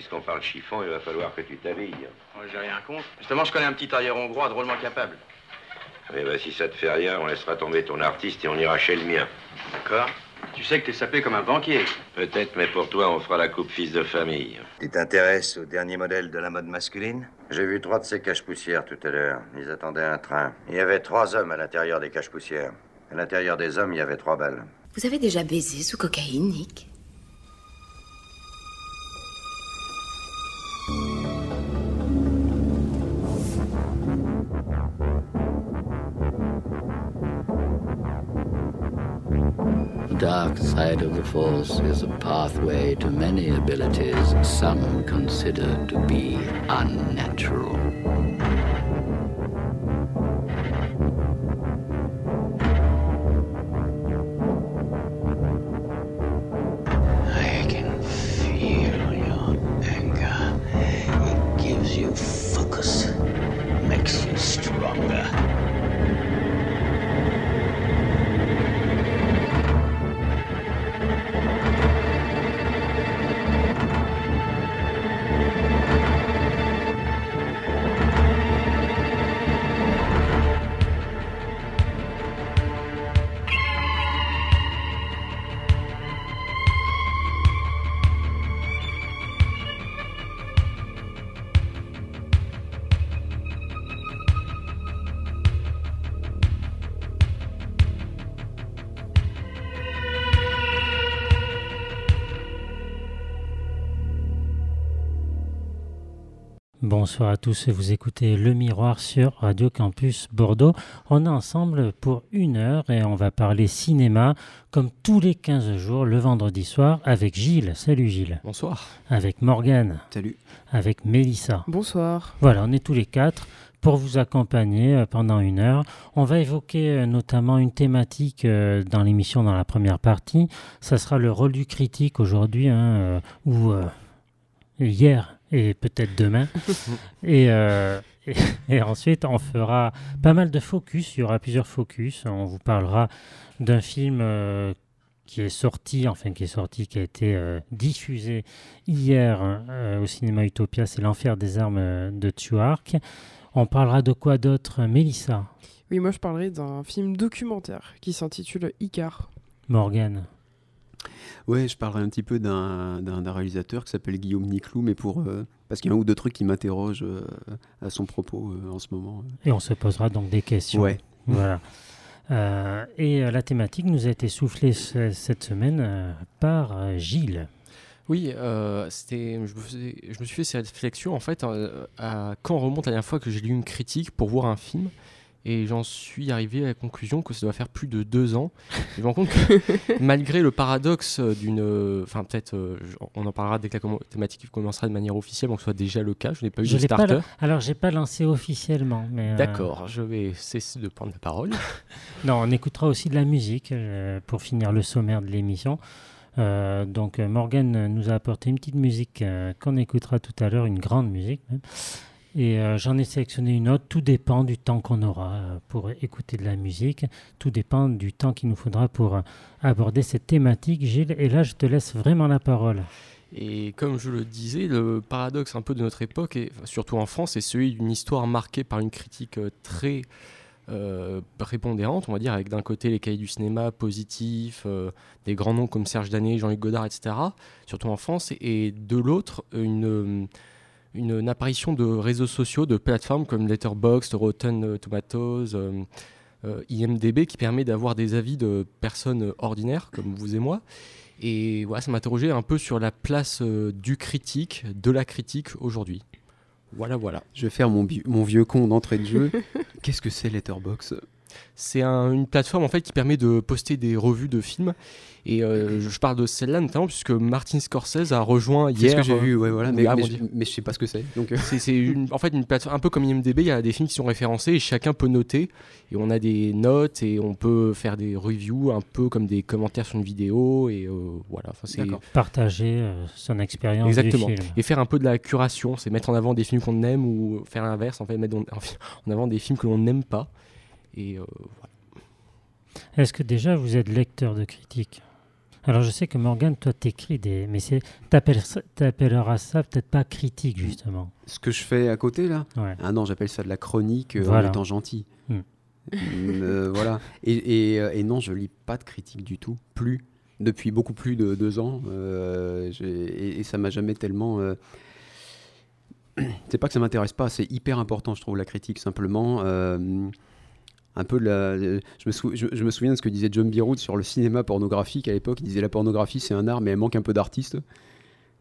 puisqu'on parle chiffon, il va falloir que tu t'habilles. Moi, j'ai rien contre. Justement, je connais un petit tailleur hongrois drôlement capable. Eh ben, si ça te fait rien, on laissera tomber ton artiste et on ira chez le mien. D'accord Tu sais que t'es sapé comme un banquier. Peut-être, mais pour toi, on fera la coupe fils de famille. Tu t'intéresses au dernier modèle de la mode masculine? J'ai vu trois de ces caches-poussières tout à l'heure. Ils attendaient un train. Il y avait trois hommes à l'intérieur des caches-poussières. À l'intérieur des hommes, il y avait trois balles. Vous avez déjà baisé sous cocaïne, Nick? Force is a pathway to many abilities some consider to be unnatural. Bonsoir à tous, vous écoutez Le Miroir sur Radio Campus Bordeaux. On est ensemble pour une heure et on va parler cinéma comme tous les 15 jours le vendredi soir avec Gilles. Salut Gilles. Bonsoir. Avec Morgane. Salut. Avec Mélissa. Bonsoir. Voilà, on est tous les quatre pour vous accompagner euh, pendant une heure. On va évoquer euh, notamment une thématique euh, dans l'émission dans la première partie. Ça sera le rôle du critique aujourd'hui, hein, ou hier et peut-être demain. et, euh, et, et, ensuite, on fera pas mal de focus. Il y aura plusieurs focus. On vous parlera d'un film euh, qui est sorti, enfin qui est sorti, qui a été euh, diffusé hier au cinéma Utopia. C'est L'Enfer des armes de Tuark. On parlera de quoi d'autre, Mélissa? Oui, moi je parlerai d'un film documentaire qui s'intitule Icar. Morgane Ouais, je parlerai un petit peu d'un réalisateur qui s'appelle Guillaume Niclou, mais pour euh, parce qu'il y a un ou deux trucs qui m'interrogent euh, à son propos euh, en ce moment. Et on se posera donc des questions. Ouais. Voilà. et la thématique nous a été soufflée cette semaine par Gilles. Oui, c'était, je, me faisais, je me suis fait cette réflexion en fait à quand remonte la dernière fois que j'ai lu une critique pour voir un film? Et j'en suis arrivé à la conclusion que ça doit faire plus de deux ans. je me rends compte que malgré le paradoxe d'une. Enfin, peut-être, euh, on en parlera dès que la thématique commencera de manière officielle, donc ce soit déjà le cas. Je n'ai pas eu je de starter. Pas, alors, j'ai pas lancé officiellement. mais D'accord, je vais cesser de prendre la parole. non, on écoutera aussi de la musique euh, pour finir le sommaire de l'émission. Euh, donc Morgan nous a apporté une petite musique qu'on écoutera tout à l'heure, une grande musique même. Et euh, j'en ai sélectionné une autre. Tout dépend du temps qu'on aura euh, pour écouter de la musique. Tout dépend du temps qu'il nous faudra pour euh, aborder cette thématique, Gilles. Et là, je te laisse vraiment la parole. Et comme je le disais, le paradoxe un peu de notre époque, et surtout en France, c'est celui d'une histoire marquée par une critique très euh, prépondérante, on va dire, avec d'un côté les cahiers du cinéma positifs, des grands noms comme Serge Danet, Jean-Luc Godard, etc., surtout en France, et de l'autre, une une, une, apparition de réseaux sociaux, de plateformes comme Letterboxd, Rotten Tomatoes, euh, euh, IMDB, qui permet d'avoir des avis de personnes ordinaires comme vous et moi. Et voilà, ça m'interrogeait un peu sur la place euh, du critique, de la critique aujourd'hui. Voilà, voilà. Je vais faire mon, mon vieux con d'entrée de jeu. Qu'est-ce que c'est Letterboxd? C'est un, une plateforme en fait qui permet de poster des revues de films et euh, je parle de celle-là notamment puisque Martin Scorsese a rejoint hier. C'est ce que j'ai vu, ouais, voilà, mais, mais, je, mais, je sais pas ce que c'est. Donc, euh. c'est en fait une plateforme un peu comme IMDb. Il y a des films qui sont référencés et chacun peut noter et on a des notes et on peut faire des reviews un peu comme des commentaires sur une vidéo et euh, voilà. C'est partager son expérience exactement du film. et faire un peu de la curation, c'est mettre en avant des films qu'on aime ou faire l'inverse en fait mettre en avant des films que l'on n'aime pas. Et euh, voilà. Est-ce que déjà vous êtes lecteur de critiques? Alors je sais que Morgane, toi t'écris des... Mais t'appelleras ça peut-être pas critique justement. Ce que je fais à côté là? Ouais. Ah non, j'appelle ça de la chronique euh, en étant gentil. Hmm. Euh, voilà. Et, et, et, non, je lis pas de critique du tout. Plus. Depuis beaucoup plus de deux ans. et, et, ça m'a jamais tellement c'est pas que ça m'intéresse pas, c'est hyper important, je trouve, la critique, simplement. Euh, un peu la, je, me je, me souviens de ce que disait John Biroud sur le cinéma pornographique à l'époque. Il disait la pornographie, c'est un art, mais elle manque un peu d'artistes.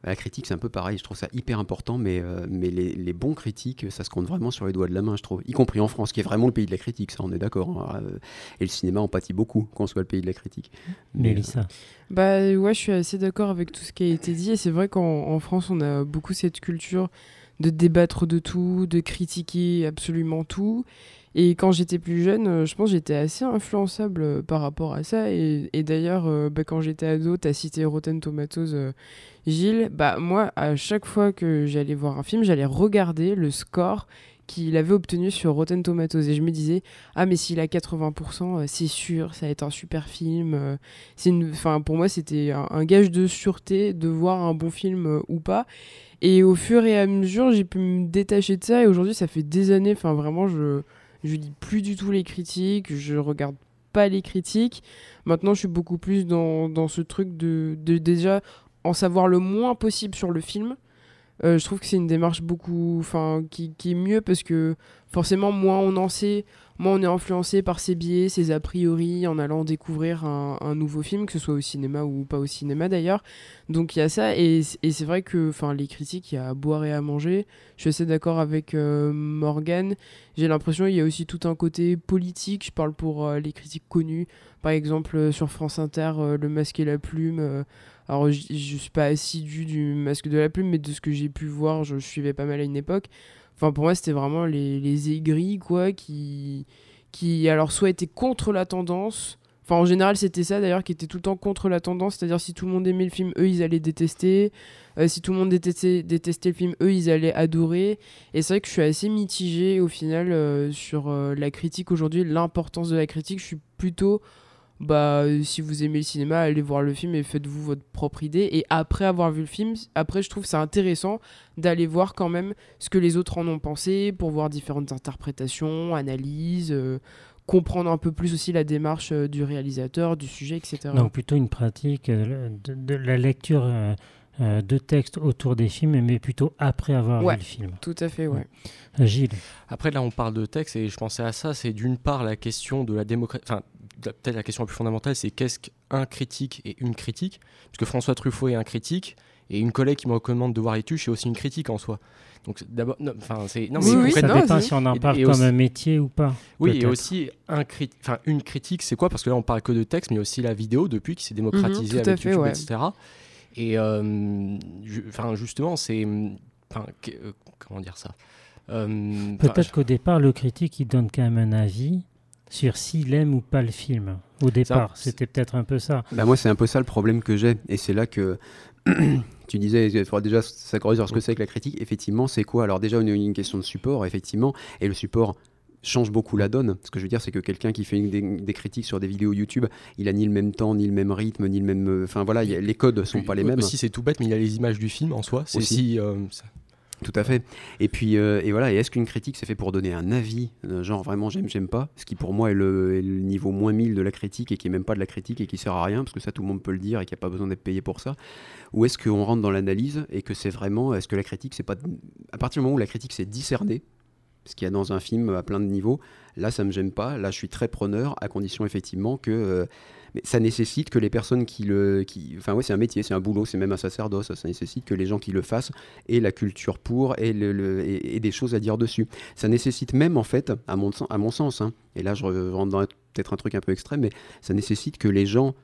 La critique, c'est un peu pareil. Je trouve ça hyper important, mais, euh, mais les, bons critiques, ça se compte vraiment sur les doigts de la main, je trouve. Y compris en France, qui est vraiment le pays de la critique, ça, on est d'accord. Hein. Et le cinéma en pâtit beaucoup, qu'on soit le pays de la critique. Mais Lisa Bah ouais, je suis assez d'accord avec tout ce qui a été dit. Et c'est vrai qu'en France, on a beaucoup cette culture de débattre de tout, de critiquer absolument tout. Et quand j'étais plus jeune, euh, je pense que j'étais assez influençable euh, par rapport à ça. Et, d'ailleurs, euh, bah, quand j'étais ado, tu as cité Rotten Tomatoes, Gilles. Bah, moi, à chaque fois que j'allais voir un film, j'allais regarder le score qu'il avait obtenu sur Rotten Tomatoes. Et je me disais, ah, mais s'il a 80%, c'est sûr, ça va être un super film. Une... enfin, pour moi, c'était un, gage de sûreté de voir un bon film ou pas. Et au fur et à mesure, j'ai pu me détacher de ça. Et aujourd'hui, ça fait des années, enfin vraiment, je, je lis plus du tout les critiques, je regarde pas les critiques. Maintenant, je suis beaucoup plus dans, dans ce truc de, de, déjà en savoir le moins possible sur le film. Euh, je trouve que c'est une démarche beaucoup, enfin, qui, est mieux parce que forcément, moins on en sait, moi, on est influencé par ses biais, ses a priori, en allant découvrir un, nouveau film, que ce soit au cinéma ou pas au cinéma d'ailleurs. Donc il y a ça, et, c'est vrai que les critiques, il y a à boire et à manger. Je suis assez d'accord avec euh, Morgan. J'ai l'impression qu'il y a aussi tout un côté politique. Je parle pour euh, les critiques connues. Par exemple, sur France Inter, Le Masque et la Plume. Alors, je, ne suis pas assidu du Masque de la Plume, mais de ce que j'ai pu voir, je suivais pas mal à une époque. Enfin, pour moi, c'était vraiment les, les aigris, quoi, qui, qui, alors, soit étaient contre la tendance. Enfin, en général, c'était ça d'ailleurs, qui était tout le temps contre la tendance. C'est-à-dire, si tout le monde aimait le film, eux, ils allaient détester. Euh, si tout le monde détestait, détestait le film, eux, ils allaient adorer. Et c'est vrai que je suis assez mitigé au final euh, sur euh, la critique aujourd'hui, l'importance de la critique. Je suis plutôt bah euh, si vous aimez le cinéma, allez voir le film et faites-vous votre propre idée. Et après avoir vu le film, après je trouve ça intéressant d'aller voir quand même ce que les autres en ont pensé pour voir différentes interprétations, analyses, euh, comprendre un peu plus aussi la démarche euh, du réalisateur, du sujet, etc. Donc plutôt une pratique de, la lecture de textes autour des films, mais plutôt après avoir vu le film. Tout à fait, ouais. Gilles. Après là, on parle de texte et je pensais à ça. C'est d'une part la question de la démocratie peut-être la question la plus fondamentale, c'est qu'est-ce qu'un critique et une critique? Parce que François Truffaut est un critique, et une collègue qui me recommande de voir les tuches est aussi une critique en soi. Donc d'abord, enfin c'est non, mais oui, ça dépend si on en parle comme un métier ou pas. Oui, et aussi un enfin une critique, c'est quoi? Parce que là on parle que de texte, mais aussi la vidéo depuis qui s'est démocratisée mhm, avec YouTube, etc. Et euh, enfin justement, c'est, euh, comment dire ça? Euh, Peut-être qu'au départ, le critique il donne quand même un avis sur s'il aime ou pas le film. Au départ, c'était peut-être un peu ça. Bah moi, c'est un peu ça le problème que j'ai. Et c'est là que tu disais, il faudra déjà s'accorder sur ce que c'est que la critique. Effectivement, c'est quoi? Alors déjà, on a une question de support, effectivement. Et le support change beaucoup la donne. Ce que je veux dire, c'est que quelqu'un qui fait des, critiques sur des vidéos YouTube, il a ni le même temps, ni le même rythme, ni le même. Euh, enfin voilà, les codes sont pas les mêmes. Si c'est tout bête, mais il y a les images du film en soi. C'est si. Euh, tout à fait. Et puis, euh, et voilà, et est-ce qu'une critique c'est fait pour donner un avis, euh, genre vraiment j'aime, j'aime pas, ce qui pour moi est le, niveau moins 1000 de la critique et qui est même pas de la critique et qui sert à rien, parce que ça tout le monde peut le dire et qu'il n'y a pas besoin d'être payé pour ça Ou est-ce qu'on rentre dans l'analyse et que c'est vraiment, est-ce que la critique c'est pas. À partir du moment où la critique c'est discerner, ce qu'il y a dans un film à plein de niveaux, là ça me gêne pas, là je suis très preneur, à condition effectivement que. Euh, mais ça nécessite que les personnes qui le. Qui, enfin, ouais, c'est un métier, c'est un boulot, c'est même un sacerdoce. Ça nécessite que les gens qui le fassent aient la culture pour et, le, et, des choses à dire dessus. Ça nécessite même, en fait, à mon, à mon sens, hein, et là je rentre dans peut-être un truc un peu extrême, mais ça nécessite que les gens,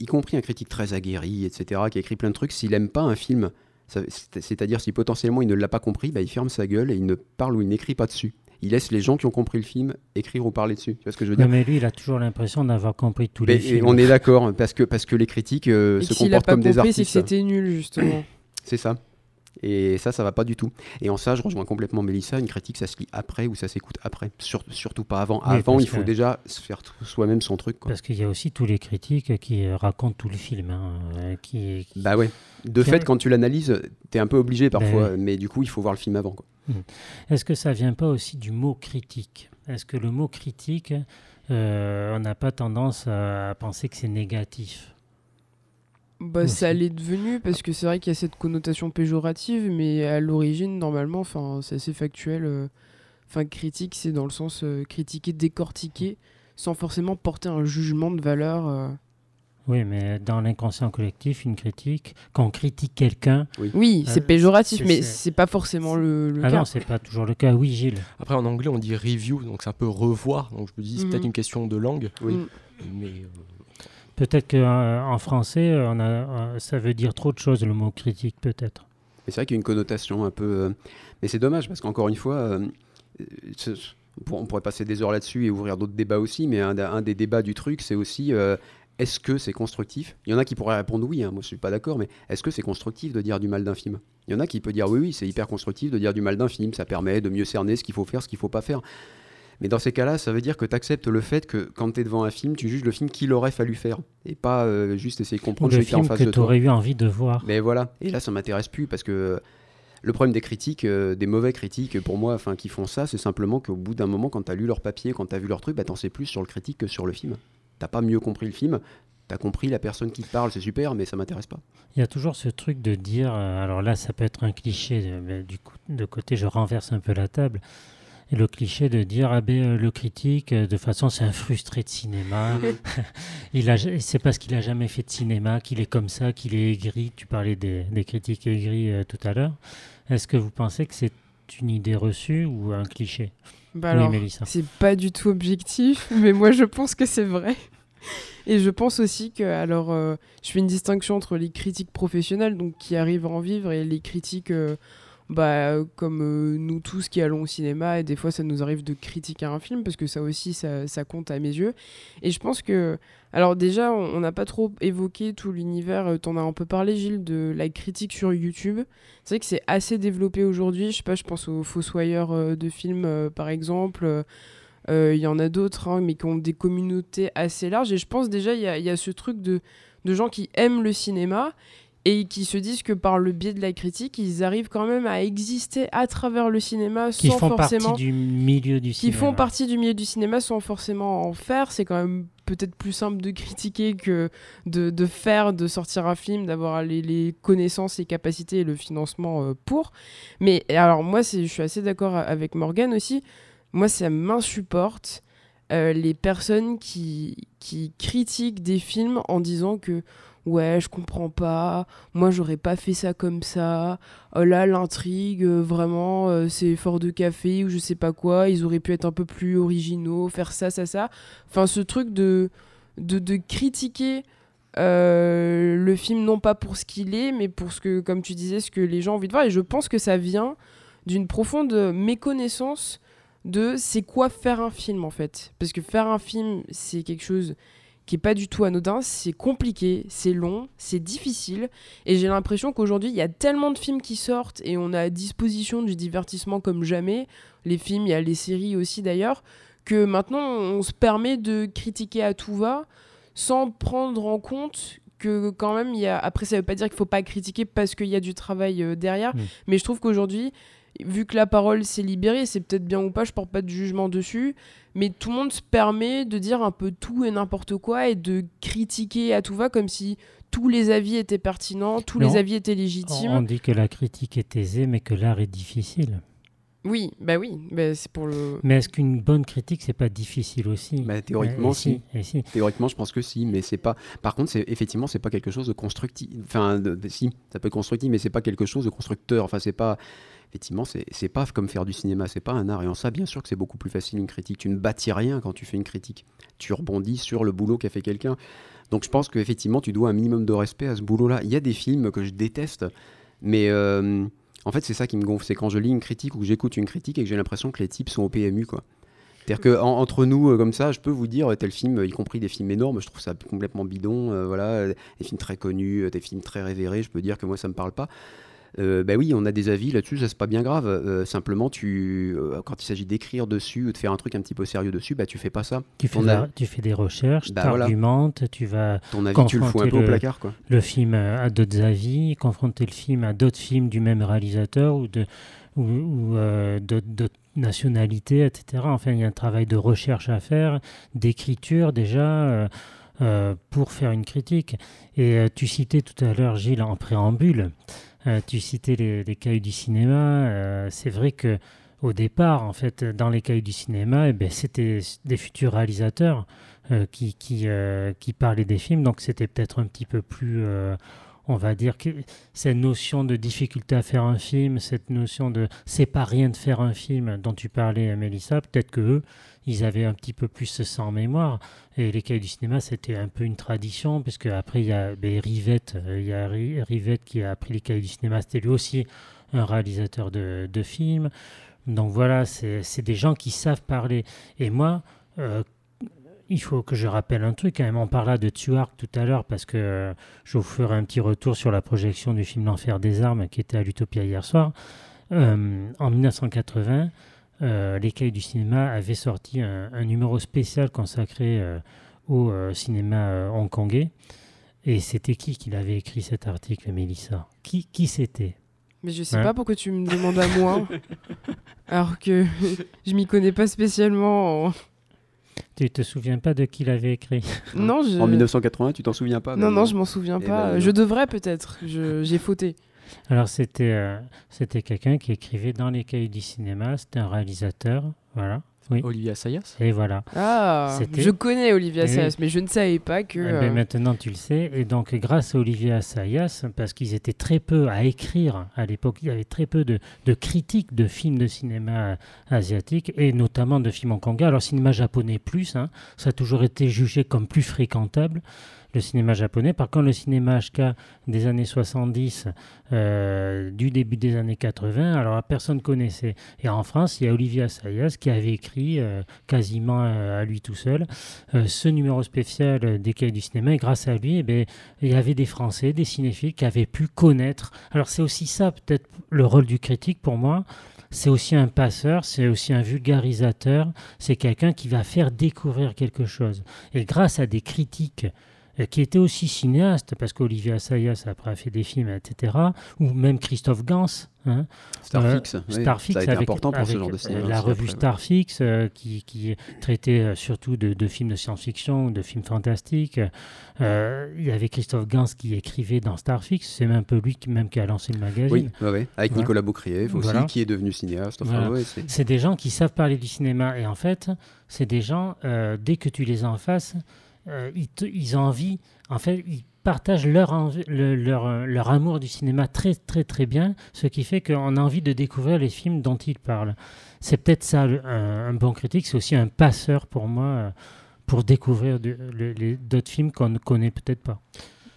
y compris un critique très aguerri, etc., qui écrit plein de trucs, s'il n'aime pas un film, c'est-à-dire si potentiellement il ne l'a pas compris, bah, il ferme sa gueule et il ne parle ou il n'écrit pas dessus il laisse les gens qui ont compris le film écrire ou parler dessus. Tu vois ce que je veux dire Mais lui, il a toujours l'impression d'avoir compris tous les films. On est d'accord, parce que, parce que les critiques euh, se comportent comme des artistes. c'est c'était nul, justement. c'est ça. Et ça, ça va pas du tout. Et en ça, je rejoins complètement Mélissa. Une critique, ça se lit après ou ça s'écoute après. surtout pas avant. avant, il faut déjà se faire soi-même son truc. Parce qu'il y a aussi tous les critiques qui euh, racontent tout le film. Hein, euh, qui, Bah ouais. De fait, quand tu l'analyses, tu es un peu obligé parfois. Ben mais du coup, il faut voir le film avant. Est-ce que ça vient pas aussi du mot critique? Est-ce que le mot critique, euh, on n'a pas tendance à penser que c'est négatif? Bah, ça l'est devenu parce que c'est vrai qu'il y a cette connotation péjorative, mais à l'origine, normalement, c'est assez factuel. Euh, enfin, critique, c'est dans le sens euh, critiquer, décortiquer, sans forcément porter un jugement de valeur. Euh. Oui, mais dans l'inconscient collectif, une critique, quand on critique quelqu'un. Oui, c'est péjoratif, mais c'est pas forcément le, le ah cas. non, c'est pas toujours le cas. Oui, Gilles. Après, en anglais, on dit review, donc c'est un peu revoir. Donc je me dis, c'est peut-être mhm. une question de langue. Oui. Mm. Mais. Peut-être qu'en euh, français, euh, on a, euh, ça veut dire trop de choses, le mot critique, peut-être. C'est vrai qu'il y a une connotation un peu. Mais c'est dommage, parce qu'encore une fois, on pourrait passer des heures là-dessus et ouvrir d'autres débats aussi, mais un, des débats du truc, c'est aussi est-ce que c'est constructif? Il y en a qui pourraient répondre oui, hein, moi je suis pas d'accord, mais est-ce que c'est constructif de dire du mal d'un film? Il y en a qui peuvent dire oui, oui, c'est hyper constructif de dire du mal d'un film, ça permet de mieux cerner ce qu'il faut faire, ce qu'il faut pas faire. Mais dans ces cas-là, ça veut dire que tu acceptes le fait que quand tu es devant un film, tu juges le film qu'il aurait fallu faire. Et pas euh, juste essayer de comprendre le film en face que tu aurais eu envie de voir. Mais voilà. Et là, ça m'intéresse plus parce que le problème des critiques, euh, des mauvais critiques, pour moi, enfin, qui font ça, c'est simplement qu'au bout d'un moment, quand tu as lu leur papier, quand tu as vu leur truc, bah, t'en sais plus sur le critique que sur le film. T'as pas mieux compris le film, tu as compris la personne qui te parle, c'est super, mais ça m'intéresse pas. Il y a toujours ce truc de dire, euh, alors là, ça peut être un cliché, mais du coup, de côté, je renverse un peu la table. Le cliché de dire ah ben, euh, le critique euh, de façon c'est un frustré de cinéma. Il a c'est parce qu'il a jamais fait de cinéma qu'il est comme ça qu'il est aigri. Tu parlais des, critiques aigris euh, tout à l'heure. Est-ce que vous pensez que c'est une idée reçue ou un cliché? Bah oui, c'est pas du tout objectif mais moi je pense que c'est vrai. Et je pense aussi que alors je fais une distinction entre les critiques professionnelles donc qui arrivent à en vivre et les critiques bah, comme euh, nous tous qui allons au cinéma, et des fois ça nous arrive de critiquer un film, parce que ça aussi, ça, ça compte à mes yeux. Et je pense que, alors déjà, on n'a pas trop évoqué tout l'univers, euh, t'en as un peu parlé Gilles, de la critique sur YouTube. C'est vrai que c'est assez développé aujourd'hui, je sais pas, je pense aux Fossoyeurs euh, de films par exemple. Il y en a d'autres, hein, mais qui ont des communautés assez larges. Et je pense déjà, il y a, y a, ce truc de, de gens qui aiment le cinéma et qui se disent que par le biais de la critique, ils arrivent quand même à exister à travers le cinéma qui sans font forcément partie du milieu du qui cinéma. font partie du milieu du cinéma sans forcément en faire. C'est quand même peut-être plus simple de critiquer que de, de faire, de sortir un film, d'avoir les, les, connaissances, les capacités et le financement euh, pour. Mais alors moi, je suis assez d'accord avec Morgan aussi. Moi, ça m'insupporte. Euh, les personnes qui, qui critiquent des films en disant que ouais, je comprends pas, moi j'aurais pas fait ça comme ça, oh là l'intrigue, euh, vraiment, euh, c'est fort de café ou je sais pas quoi, ils auraient pu être un peu plus originaux, faire ça, ça, ça. Enfin, ce truc de, de, critiquer euh, le film, non pas pour ce qu'il est, mais pour ce que, comme tu disais, ce que les gens ont envie de voir. Et je pense que ça vient d'une profonde méconnaissance de c'est quoi faire un film en fait. Parce que faire un film, c'est quelque chose qui est pas du tout anodin. C'est compliqué, c'est long, c'est difficile. Et j'ai l'impression qu'aujourd'hui, il y a tellement de films qui sortent et on a à disposition du divertissement comme jamais. Les films, il y a les séries aussi d'ailleurs, que maintenant on se permet de critiquer à tout va sans prendre en compte que quand même il y a après ça veut pas dire qu'il faut pas critiquer parce qu'il y a du travail euh, derrière mmh. mais je trouve qu'aujourd'hui vu que la parole s'est libérée, c'est peut-être bien ou pas, je porte pas de jugement dessus, mais tout le monde se permet de dire un peu tout et n'importe quoi et de critiquer à tout va comme si tous les avis étaient pertinents, tous les avis étaient légitimes. On dit que la critique est aisée, mais que l'art est difficile. Oui, bah oui, bah c'est pour le. Mais est-ce qu'une bonne critique c'est pas difficile aussi? Bah, Théoriquement, si. Théoriquement, je pense que si, mais c'est pas. Par contre, c'est effectivement, c'est pas quelque chose de constructif. Enfin, si, ça peut être constructif, mais c'est pas quelque chose de constructeur. Enfin, c'est pas effectivement, c'est pas comme faire du cinéma, c'est pas un art. Et en ça, bien sûr que c'est beaucoup plus facile une critique. Tu ne bâtis rien quand tu fais une critique. Tu rebondis sur le boulot qu'a fait quelqu'un. Donc je pense qu'effectivement, tu dois un minimum de respect à ce boulot-là. Il y a des films que je déteste, mais euh, en fait, c'est ça qui me gonfle. C'est quand je lis une critique ou que j'écoute une critique et que j'ai l'impression que les types sont au PMU, quoi. C'est-à-dire qu'entre nous, euh, comme ça, je peux vous dire tel film, y compris des films énormes, je trouve ça complètement bidon. Euh, voilà, des films très connus, des films très révérés, je peux dire que moi, ça me parle pas. Bah oui, on a des avis là-dessus, ça c'est pas bien grave. Euh, simplement, tu, euh, quand il s'agit d'écrire dessus ou de faire un truc un petit peu sérieux dessus, bah tu fais pas ça. Tu fais, tu fais des recherches, bah, tu argumentes, tu vas. Ton avis, tu le fous un peu au placard, quoi. Le film à d'autres avis, confronter le film à d'autres films du même réalisateur ou de ou, d'autres nationalités, etc. Enfin, il y a un travail de recherche à faire, d'écriture déjà. pour faire une critique. Et tu citais tout à l'heure, Gilles, en préambule, euh, tu citais les, les, du cinéma. Euh, c'est vrai que au départ, en fait, dans les cahiers du cinéma, eh ben, c'était des futurs réalisateurs euh, qui, qui, qui, parlaient des films. Donc c'était peut-être un petit peu plus on va dire que cette notion de difficulté à faire un film, cette notion de c'est pas rien de faire un film dont tu parlais, Mélissa, peut-être que eux, ils avaient un petit peu plus ça en mémoire. Et les cahiers du cinéma, c'était un peu une tradition, puisque après, il y a ben, Rivette, euh, il y a Rivette qui a appris les cahiers du cinéma, c'était lui aussi un réalisateur de, films. Donc voilà, c'est des gens qui savent parler. Et moi, euh, il faut que je rappelle un truc. Quand même, on parla de Tuark tout à l'heure parce que je vous ferai un petit retour sur la projection du film L'Enfer des armes qui était à l'Utopia hier soir. Euh, en 1980, euh, les Cahiers du cinéma avaient sorti un, numéro spécial consacré euh, au cinéma hongkongais. Et c'était qui qui l'avait écrit cet article, Mélissa? Qui, qui c'était? Mais je sais hein pas pourquoi tu me demandes à moi, alors que je m'y connais pas spécialement tu te souviens pas de qui l'avait écrit? Non, En 1980, tu t'en souviens pas Non, non, je m'en souviens eh pas. Ben, je devrais peut-être. J'ai fauté. Alors c'était euh, c'était quelqu'un qui écrivait dans les cahiers du cinéma. C'était un réalisateur, voilà. Olivia Sayas. Et voilà. Ah, je connais Olivia Sayas, mais je ne savais pas que. Eh ben, euh, maintenant, tu le sais. Et donc, grâce à Olivia Sayas, parce qu'ils étaient très peu à écrire à l'époque, il y avait très peu de, de, critiques de films de cinéma asiatique et notamment de films hongkongais. Alors, cinéma japonais plus, hein, ça a toujours été jugé comme plus fréquentable le cinéma japonais. Par contre, le cinéma HK des années 70, euh, du début des années 80, alors personne connaissait. Et en France, il y a Olivier Assayas qui avait écrit euh, quasiment euh, à lui tout seul ce numéro spécial des cahiers du cinéma. Et grâce à lui, eh bien, il y avait des Français, des cinéphiles qui avaient pu connaître. Alors c'est aussi ça, peut-être, le rôle du critique pour moi c'est aussi un passeur, c'est aussi un vulgarisateur, c'est quelqu'un qui va faire découvrir quelque chose. Et grâce à des critiques qui était aussi cinéaste, parce qu'Olivier Assayas après a fait des films, etc., ou même Christophe Gans. Hein, Starfix, euh, Starfix ça a été important pour ce genre de euh, cinéma. La revue Starfix, qui, qui, traitait surtout de, films de science-fiction, de films fantastiques. il y avait Christophe Gans qui écrivait dans Starfix, c'est même un peu lui qui, même qui a lancé le magazine. Oui, ouais, avec Nicolas Boucrier aussi, qui est devenu cinéaste. c'est des gens qui savent parler du cinéma, et en fait, c'est des gens, dès que tu les en face, euh, ils, ont envie, en fait, ils partagent leur, leur, euh, leur, amour du cinéma très très très bien, ce qui fait qu'on a envie de découvrir les films dont ils parlent. C'est peut-être ça un, bon critique, c'est aussi un passeur pour moi euh, pour découvrir d'autres films qu'on ne connaît peut-être pas.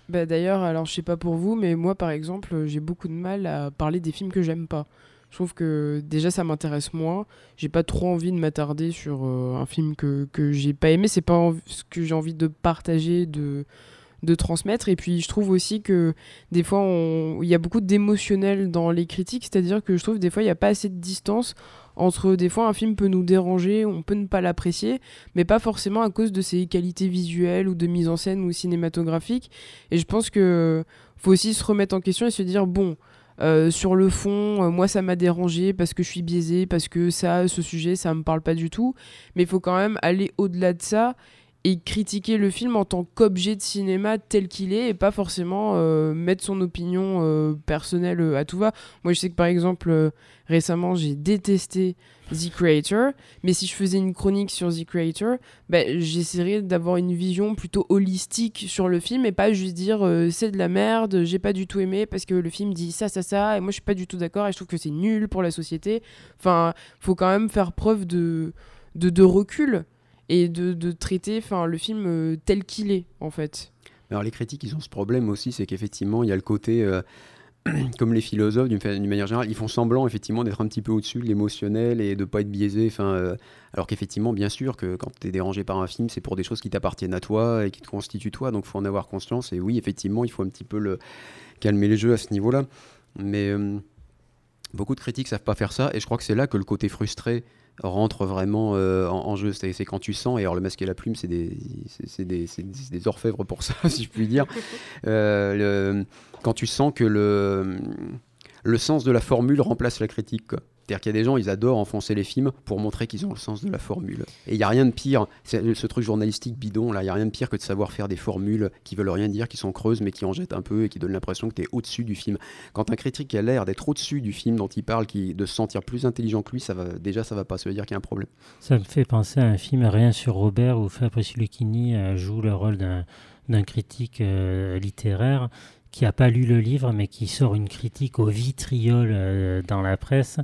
Bah D'ailleurs, alors je sais pas pour vous, mais moi par exemple, j'ai beaucoup de mal à parler des films que j'aime pas. Je trouve que déjà ça m'intéresse moins. J'ai pas trop envie de m'attarder sur euh, un film que, que j'ai pas aimé. C'est pas ce que j'ai envie de partager, de, de transmettre. Et puis je trouve aussi que des fois il y a beaucoup d'émotionnel dans les critiques. C'est-à-dire que je trouve des fois il n'y a pas assez de distance entre des fois un film peut nous déranger, on peut ne pas l'apprécier, mais pas forcément à cause de ses qualités visuelles ou de mise en scène ou cinématographique. Et je pense que faut aussi se remettre en question et se dire bon, euh, sur le fond, euh, moi ça m'a dérangé parce que je suis biaisé, parce que ça, ce sujet, ça me parle pas du tout. Mais il faut quand même aller au-delà de ça et critiquer le film en tant qu'objet de cinéma tel qu'il est et pas forcément euh, mettre son opinion personnelle à tout va. Moi je sais que par exemple récemment j'ai détesté The Creator. Mais si je faisais une chronique sur The Creator, ben, j'essaierais d'avoir une vision plutôt holistique sur le film et pas juste dire euh, c'est de la merde, j'ai pas du tout aimé parce que le film dit ça, ça, ça, et moi je suis pas du tout d'accord et je trouve que c'est nul pour la société. Enfin, faut quand même faire preuve de, de, recul et de, de traiter le film euh, tel qu'il est en fait. Alors les critiques, ils ont ce problème aussi, c'est qu'effectivement, il y a le côté... Euh, comme les philosophes, d'une manière générale, ils font semblant effectivement d'être un petit peu au-dessus de l'émotionnel et de pas être biaisé. Enfin, euh, alors qu'effectivement, bien sûr, que quand tu es dérangé par un film, c'est pour des choses qui t'appartiennent à toi et qui te constituent toi. Donc, il faut en avoir conscience. Et oui, effectivement, il faut un petit peu calmer les jeux à ce niveau-là. Mais euh, beaucoup de critiques savent pas faire ça, et je crois que c'est là que le côté frustré rentre vraiment euh, en, jeu. C'est quand tu sens, et alors le masque et la plume, c'est des, des, des, orfèvres pour ça, si je puis dire. le, quand tu sens que le, le sens de la formule remplace la critique. Quoi. C'est-à-dire qu'il y a des gens, ils adorent enfoncer les films pour montrer qu'ils ont le sens de la formule. Et il n'y a rien de pire, ce truc journalistique bidon, là, il n'y a rien de pire que de savoir faire des formules qui veulent rien dire, qui sont creuses, mais qui en jettent un peu et qui donnent l'impression que tu es au-dessus du film. Quand un critique a l'air d'être au-dessus du film dont il parle, qui, de se sentir plus intelligent que lui, ça va, déjà, ça va pas. Veut dire qu'il y a un problème. Ça me fait penser à un film Rien sur Robert où Fabrice Lucchini euh, joue le rôle d'un critique euh, littéraire qui n'a pas lu le livre, mais qui sort une critique au vitriol euh, dans la presse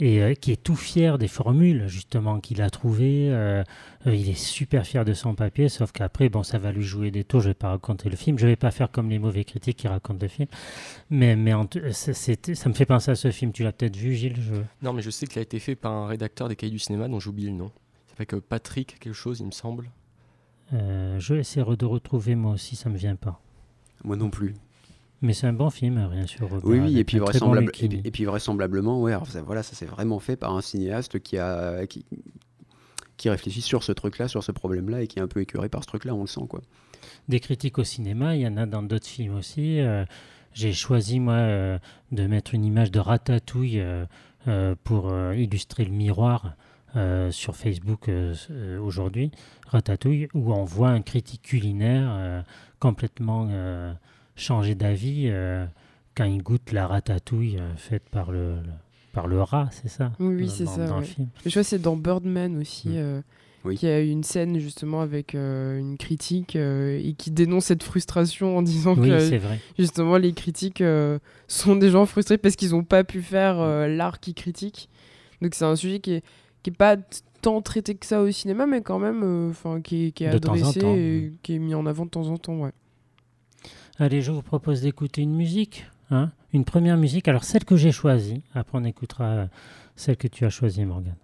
et euh, qui est tout fier des formules justement qu'il a trouvées. Euh, il est super fier de son papier, sauf qu'après, bon, ça va lui jouer des tours. Je vais pas raconter le film, je vais pas faire comme les mauvais critiques qui racontent le film, mais mais ça, ça me fait penser à ce film. Tu l'as peut-être vu, Gilles Non, mais je sais qu'il a été fait par un rédacteur des Cahiers du cinéma dont j'oublie le nom. Ça fait que Patrick quelque chose, il me semble. je vais essayer de retrouver moi aussi, ça me vient pas. Moi non plus. Mais c'est un bon film, rien sûr. Oui, oui, et puis, vraisemblable, et, puis vraisemblablement, ouais, ça, voilà, ça s'est vraiment fait par un cinéaste qui a qui, qui réfléchit sur ce truc-là, sur ce problème-là, et qui est un peu écœuré par ce truc-là, on le sent, quoi. Des critiques au cinéma, il y en a dans d'autres films aussi. Euh, j'ai choisi, moi, euh, de mettre une image de Ratatouille euh, pour illustrer le miroir sur Facebook aujourd'hui, Ratatouille, où on voit un critique culinaire complètement changer d'avis euh, quand il goûte la ratatouille euh, faite par le, par le rat, c'est ça Oui, c'est ça. Je vois c'est dans Birdman aussi. Mm. Euh, oui. qui a une scène justement avec une critique et qui dénonce cette frustration en disant oui, que vrai. justement les critiques sont des gens frustrés parce qu'ils n'ont pas pu faire l'art qu'ils critiquent. Donc c'est un sujet qui est, qui est pas tant traité que ça au cinéma, mais quand même enfin qui, qui, est adressé et qui est mis en avant de temps en temps. Ouais. Allez, je vous propose d'écouter une musique. Hein une première musique. Alors, celle que j'ai choisie. Après, on écoutera celle que tu as choisie, Morgane.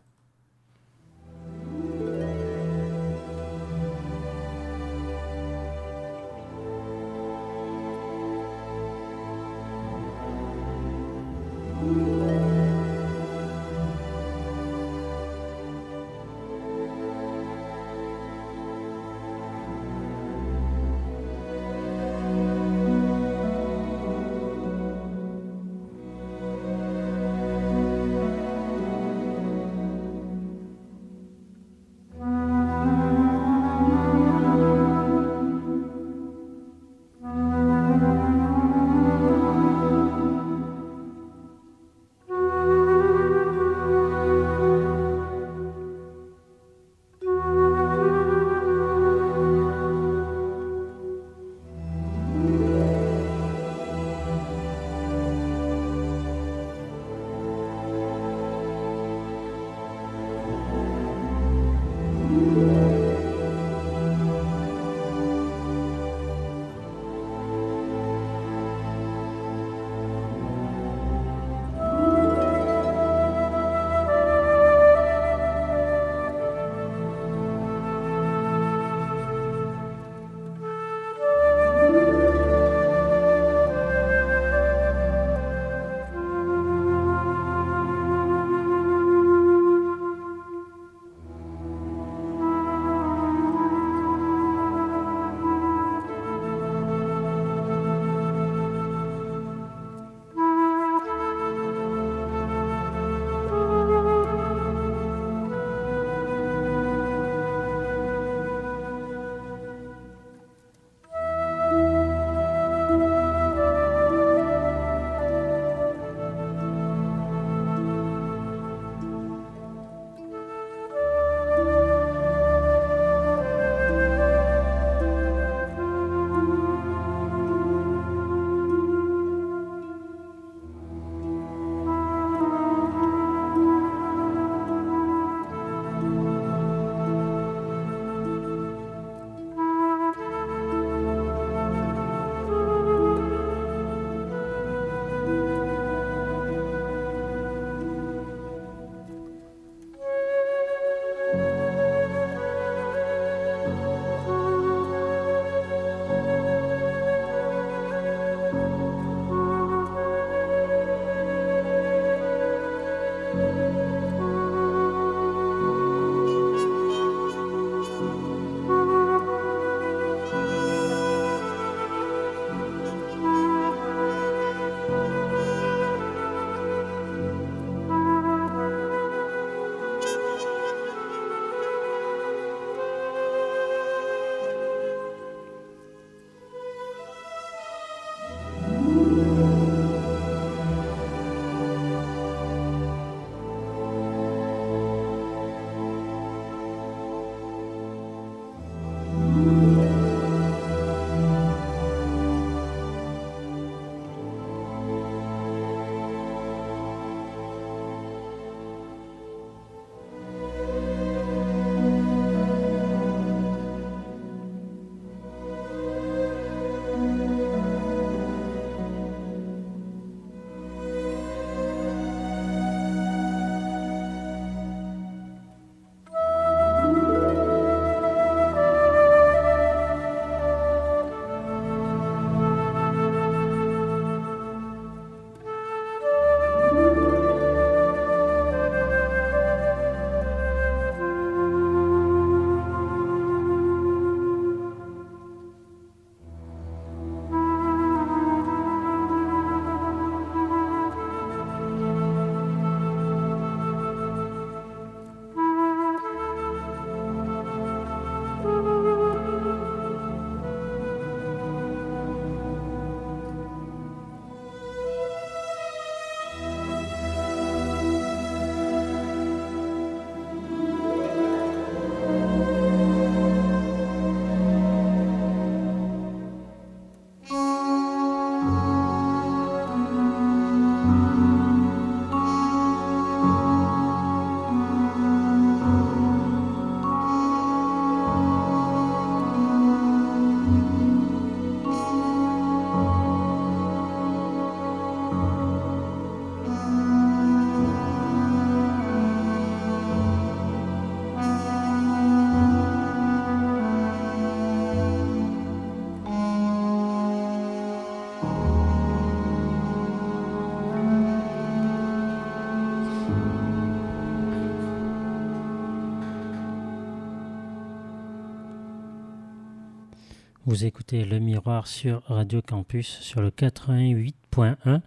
Vous écoutez Le Miroir sur Radio Campus sur le 88.1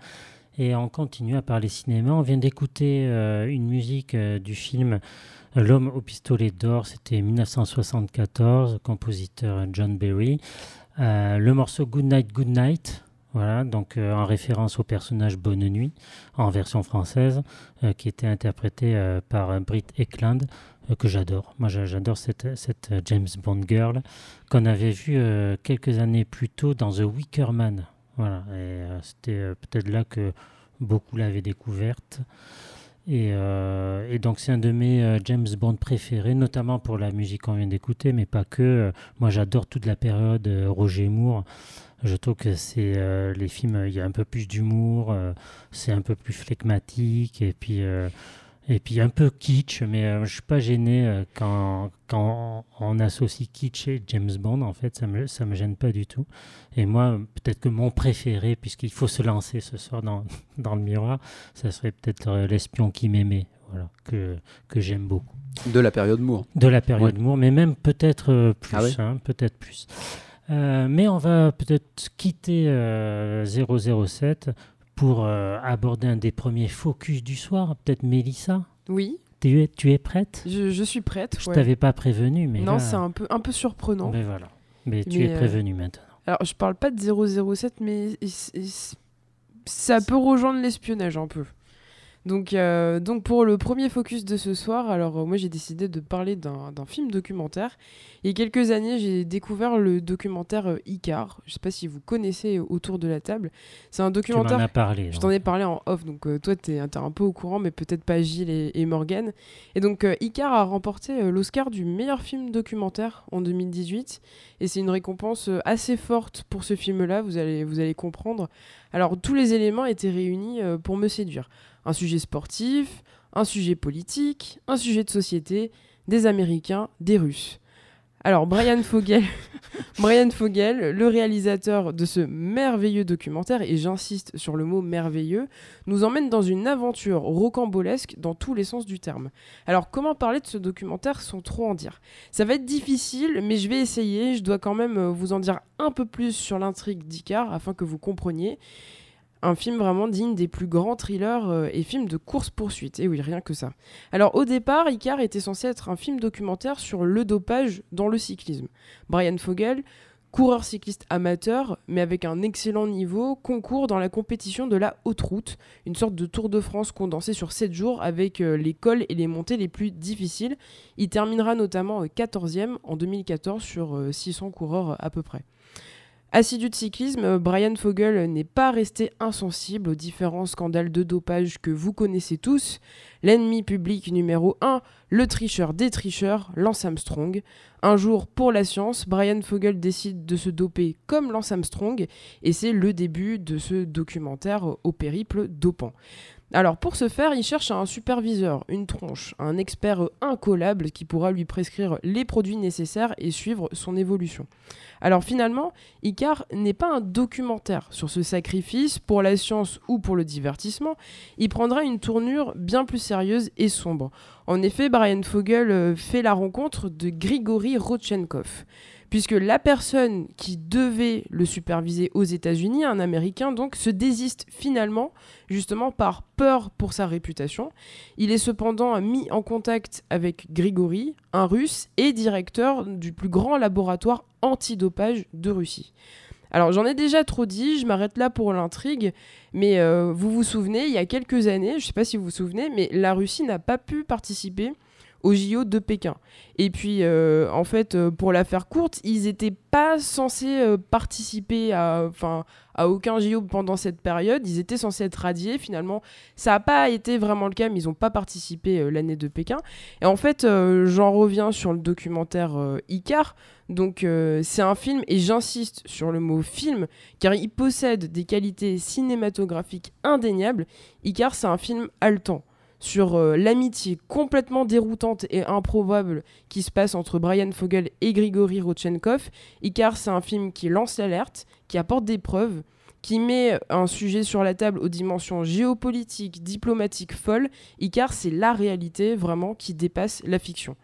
et on continue à parler cinéma. On vient d'écouter euh, une musique euh, du film L'homme au pistolet d'or, c'était 1974, compositeur John Berry. Euh, le morceau Good Night, Good Night, voilà, donc en référence au personnage Bonne Nuit en version française, qui était interprété par Britt Ekland. Euh, que j'adore. Moi, j'adore cette, euh, James Bond girl qu'on avait vue euh, quelques années plus tôt dans The Wicker Man. Voilà, c'était peut-être là que beaucoup l'avaient découverte. Et, et, donc c'est un de mes James Bond préférés, notamment pour la musique qu'on vient d'écouter, mais pas que. moi j'adore toute la période Roger Moore. Je trouve que c'est les films, il y a un peu plus d'humour, c'est un peu plus flegmatique, et puis et puis un peu kitsch, mais euh, je ne suis pas gêné euh, quand, quand on associe kitsch et James Bond. En fait, ça ne me, ça me gêne pas du tout. Et moi, peut-être que mon préféré, puisqu'il faut se lancer ce soir dans, dans le miroir, ça serait peut-être euh, L'espion qui m'aimait, voilà, que, que j'aime beaucoup. De la période Moore. De la période Moore, mais même peut-être plus. Ah hein, peut-être plus. Mais on va peut-être quitter 007 pour euh, aborder un des premiers focus du soir. Peut-être Mélissa Oui. Tu es, tu es prête? Je, suis prête. Je ne t'avais pas prévenu, mais. Non, c'est un peu, un peu surprenant. Mais voilà. Mais, tu es prévenu euh, maintenant. Alors, je parle pas de 007, mais ça peut rejoindre l'espionnage un peu. Donc, euh, donc pour le premier focus de ce soir, alors euh, moi j'ai décidé de parler d'un film documentaire. Il y a quelques années, j'ai découvert le documentaire euh, Icar. Je sais pas si vous connaissez autour de la table. C'est un documentaire. Tu as parlé. Je t'en ai parlé en off, donc toi tu es, un peu au courant, mais peut-être pas Gilles et, et, Morgan. Et donc Icar a remporté l'Oscar du meilleur film documentaire en 2018. Et c'est une récompense assez forte pour ce film-là, vous allez, vous allez comprendre. Alors tous les éléments étaient réunis pour me séduire un sujet sportif, un sujet politique, un sujet de société, des Américains, des Russes. Alors Brian Fogel, Brian Fogel, le réalisateur de ce merveilleux documentaire, et j'insiste sur le mot merveilleux, nous emmène dans une aventure rocambolesque dans tous les sens du terme. Alors comment parler de ce documentaire sans trop en dire? Ça va être difficile, mais je vais essayer, je dois quand même euh, vous en dire un peu plus sur l'intrigue d'Icar afin que vous compreniez un film vraiment digne des plus grands thrillers euh, et films de course-poursuite. Et oui, rien que ça. Alors au départ, Icar était censé être un film documentaire sur le dopage dans le cyclisme. Brian Fogel, coureur cycliste amateur, mais avec un excellent niveau, concourt dans la compétition de la haute route, une sorte de Tour de France condensé sur 7 jours avec euh, les cols et les montées les plus difficiles. Il terminera notamment 14e en 2014 sur 600 euh, coureurs à peu près. Assidu de cyclisme, Brian Fogel n'est pas resté insensible aux différents scandales de dopage que vous connaissez tous. L'ennemi public numéro 1, le tricheur des tricheurs, Lance Armstrong. Un jour, pour la science, Brian Fogel décide de se doper comme Lance Armstrong et c'est le début de ce documentaire au périple dopant. Alors pour ce faire, il cherche un superviseur, une tronche, un expert incollable qui pourra lui prescrire les produits nécessaires et suivre son évolution. Alors finalement, Icar n'est pas un documentaire sur ce sacrifice pour la science ou pour le divertissement, il prendra une tournure bien plus sérieuse et sombre. En effet, Brian Fogel euh, fait la rencontre de Grigory Rodchenkov puisque la personne qui devait le superviser aux États-Unis, un Américain donc, se désiste finalement, justement par peur pour sa réputation. Il est cependant mis en contact avec Grigory, un Russe et directeur du plus grand laboratoire antidopage de Russie. Alors j'en ai déjà trop dit, je m'arrête là pour l'intrigue, mais euh, vous vous souvenez, il y a quelques années, je ne sais pas si vous vous souvenez, mais la Russie n'a pas pu participer JO de Pékin. Et puis, euh, en fait, euh, pour la faire courte, ils n'étaient pas censés euh, participer à, à aucun JO pendant cette période. Ils étaient censés être radiés. Finalement, ça n'a pas été vraiment le cas, mais ils n'ont pas participé l'année de Pékin. Et en fait, j'en reviens sur le documentaire Icar. Donc, c'est un film, et j'insiste sur le mot film, car il possède des qualités cinématographiques indéniables. Icar, c'est un film haletant sur euh, l'amitié complètement déroutante et improbable qui se passe entre Brian Fogel et Grigory Rodchenkov. Icar, c'est un film qui lance l'alerte, qui apporte des preuves, qui met un sujet sur la table aux dimensions géopolitiques, diplomatiques folles. Icar, c'est la réalité vraiment qui dépasse la fiction.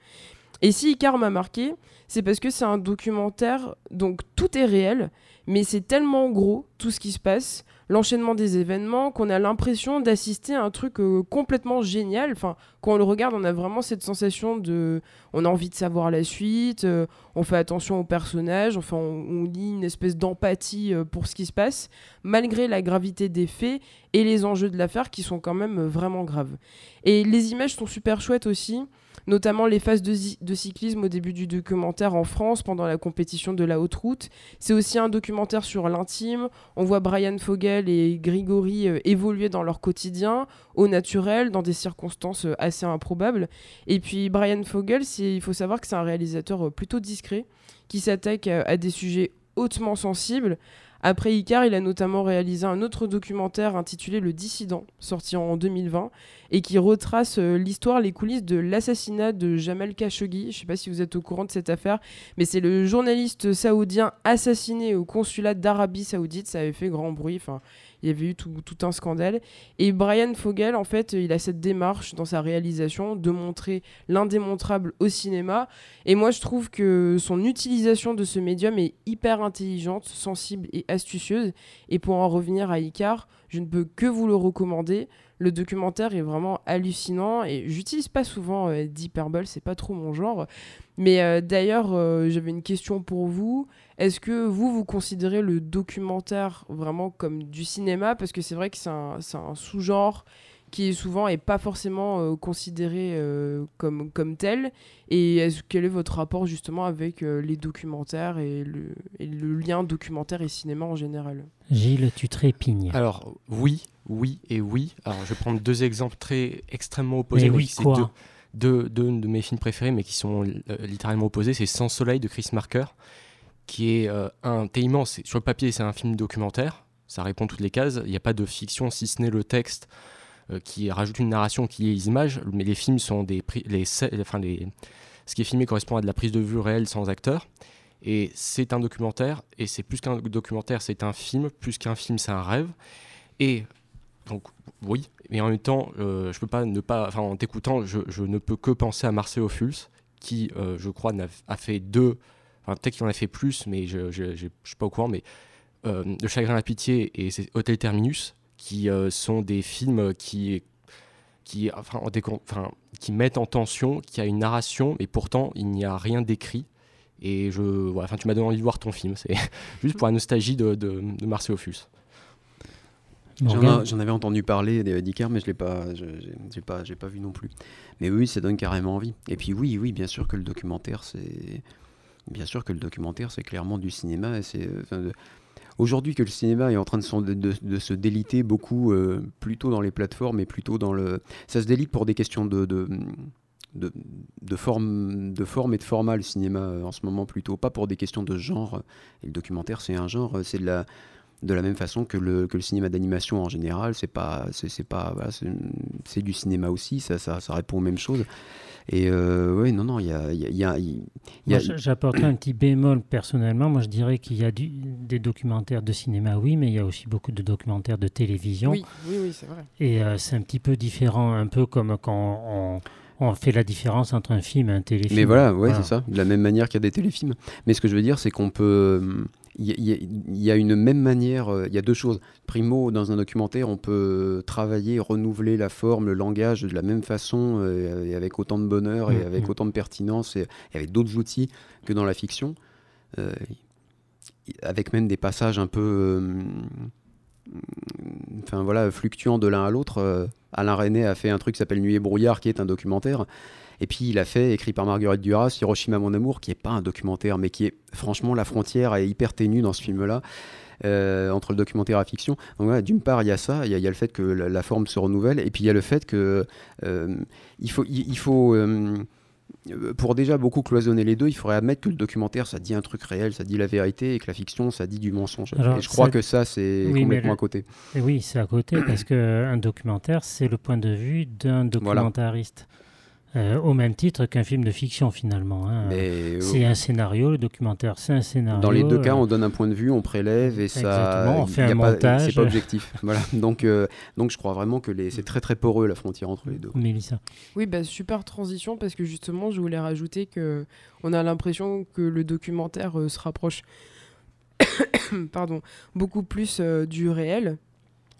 Et si Icar m'a marqué, c'est parce que c'est un documentaire, donc tout est réel, mais c'est tellement gros, tout ce qui se passe, l'enchaînement des événements, qu'on a l'impression d'assister à un truc euh, complètement génial. Enfin, quand on le regarde, on a vraiment cette sensation de... On a envie de savoir la suite, euh, on fait attention aux personnages, enfin, on, lit une espèce d'empathie euh, pour ce qui se passe, malgré la gravité des faits et les enjeux de l'affaire qui sont quand même vraiment graves. Et les images sont super chouettes aussi notamment les phases de, cyclisme au début du documentaire en France pendant la compétition de la haute route. C'est aussi un documentaire sur l'intime. On voit Brian Fogel et Grigory euh, évoluer dans leur quotidien, au naturel, dans des circonstances euh, assez improbables. Et puis Brian Fogel, il faut savoir que c'est un réalisateur euh, plutôt discret qui s'attaque à des sujets hautement sensibles après Icar, il a notamment réalisé un autre documentaire intitulé Le Dissident, sorti en 2020, et qui retrace euh, l'histoire, les coulisses de l'assassinat de Jamal Khashoggi. Je ne sais pas si vous êtes au courant de cette affaire, mais c'est le journaliste saoudien assassiné au consulat d'Arabie Saoudite. Ça avait fait grand bruit. Enfin, il y avait eu tout, un scandale. Et Brian Fogel, en fait, il a cette démarche dans sa réalisation de montrer l'indémontrable au cinéma. Et moi, je trouve que son utilisation de ce médium est hyper intelligente, sensible et astucieuse. Et pour en revenir à Icar, je ne peux que vous le recommander. Le documentaire est vraiment hallucinant et j'utilise pas souvent euh, d'hyperbole, c'est pas trop mon genre. Mais euh, d'ailleurs, euh, j'avais une question pour vous. Est-ce que vous, vous considérez le documentaire vraiment comme du cinéma? Parce que c'est vrai que c'est un, un sous-genre qui souvent est pas forcément euh, considéré euh, comme, comme tel. Et est quel est votre rapport justement avec euh, les documentaires et le, et le, lien documentaire et cinéma en général? Gilles, tu trépignes. Alors oui, oui et oui. Alors je vais prendre deux exemples très extrêmement opposés. Mais oui, quoi? deux, deux, de mes films préférés, mais qui sont littéralement opposés. C'est Sans Soleil de Chris Marker, qui est un immense. Sur le papier, c'est un film documentaire. Ça répond toutes les cases. Il n'y a pas de fiction si ce n'est le texte euh, qui rajoute une narration qui est les images, mais les films sont des les, enfin les, ce qui est filmé correspond à de la prise de vue réelle sans acteur. Et c'est un documentaire, et c'est plus qu'un documentaire, c'est un film, plus qu'un film, c'est un rêve. Et donc oui, mais en même temps, euh, je peux pas ne pas, enfin en t'écoutant, je, je, ne peux que penser à Marcel Ophuls, qui, euh, je crois, a, fait deux, enfin peut-être qu'il en a fait plus, mais je ne suis pas au courant, mais Le Chagrin à Pitié et Hôtel Terminus, qui euh, sont des films qui, qui, enfin, qui mettent en tension, qui a une narration, mais pourtant il n'y a rien d'écrit. Et je, enfin, tu m'as donné envie de voir ton film. C'est juste pour la nostalgie de, de, de Marcel Ophuls. J'en avais entendu parler d'Icar, mais je l'ai pas, j'ai pas, j'ai pas vu non plus. Mais oui, ça donne carrément envie. Et puis oui, oui, bien sûr que le documentaire, c'est, bien sûr que le documentaire, c'est clairement du cinéma. Et c'est, Aujourd'hui que le cinéma est en train de, se déliter beaucoup, euh, plutôt dans les plateformes et plutôt dans le... Ça se délite pour des questions de, de, forme, de forme et de format, le cinéma euh, en ce moment plutôt, pas pour des questions de genre. Et le documentaire, c'est un genre, c'est de la de la même façon que le, que le cinéma d'animation en général, c'est pas, c'est, pas, c'est, du cinéma aussi, ça, ça, ça, répond aux mêmes choses. Et euh, oui, non, non, il y a. Y a, y a J'apporterai un petit bémol personnellement. Moi, je dirais qu'il y a du, des documentaires de cinéma, oui, mais il y a aussi beaucoup de documentaires de télévision. Oui, oui, oui c'est vrai. Et euh, c'est un petit peu différent, un peu comme quand on, on fait la différence entre un film et un téléfilm. Mais voilà, ouais, c'est ça. De la même manière qu'il y a des téléfilms. Mais ce que je veux dire, c'est qu'on peut il y, a une même manière, euh, il y a deux choses. Primo, dans un documentaire, on peut travailler, renouveler la forme, le langage de la même façon, euh, et avec autant de bonheur, et mm, avec mm. autant de pertinence, et, avec d'autres outils que dans la fiction. Euh, avec même des passages un peu enfin voilà, fluctuants de l'un à l'autre. Alain René a fait un truc qui s'appelle Nuit et brouillard, qui est un documentaire. Et puis il a fait, écrit par Marguerite Duras, Hiroshima mon amour, qui est pas un documentaire, mais qui est franchement la frontière est hyper ténue dans ce film-là. Euh, entre le documentaire et la fiction. Donc d'une part, il y a ça, il y, a le fait que la, forme se renouvelle, et puis il y a le fait que euh, il faut, il, faut euh, pour déjà beaucoup cloisonner les deux, il faudrait admettre que le documentaire, ça dit un truc réel, ça dit la vérité, et que la fiction, ça dit du mensonge. et je crois que ça, c'est complètement à côté. oui, c'est à côté, parce qu'un documentaire, c'est le point de vue d'un documentariste. Euh, au même titre qu'un film de fiction finalement. Hein. C'est un scénario, le documentaire, c'est un scénario. Dans les deux cas, on donne un point de vue, on prélève et ça. on fait un montage. C'est pas objectif. voilà. Donc, donc je crois vraiment que les... c'est très très poreux la frontière entre les deux. Mélissa. Oui, bah, super transition parce que justement, je voulais rajouter que on a l'impression que le documentaire se rapproche pardon, beaucoup plus euh, du réel.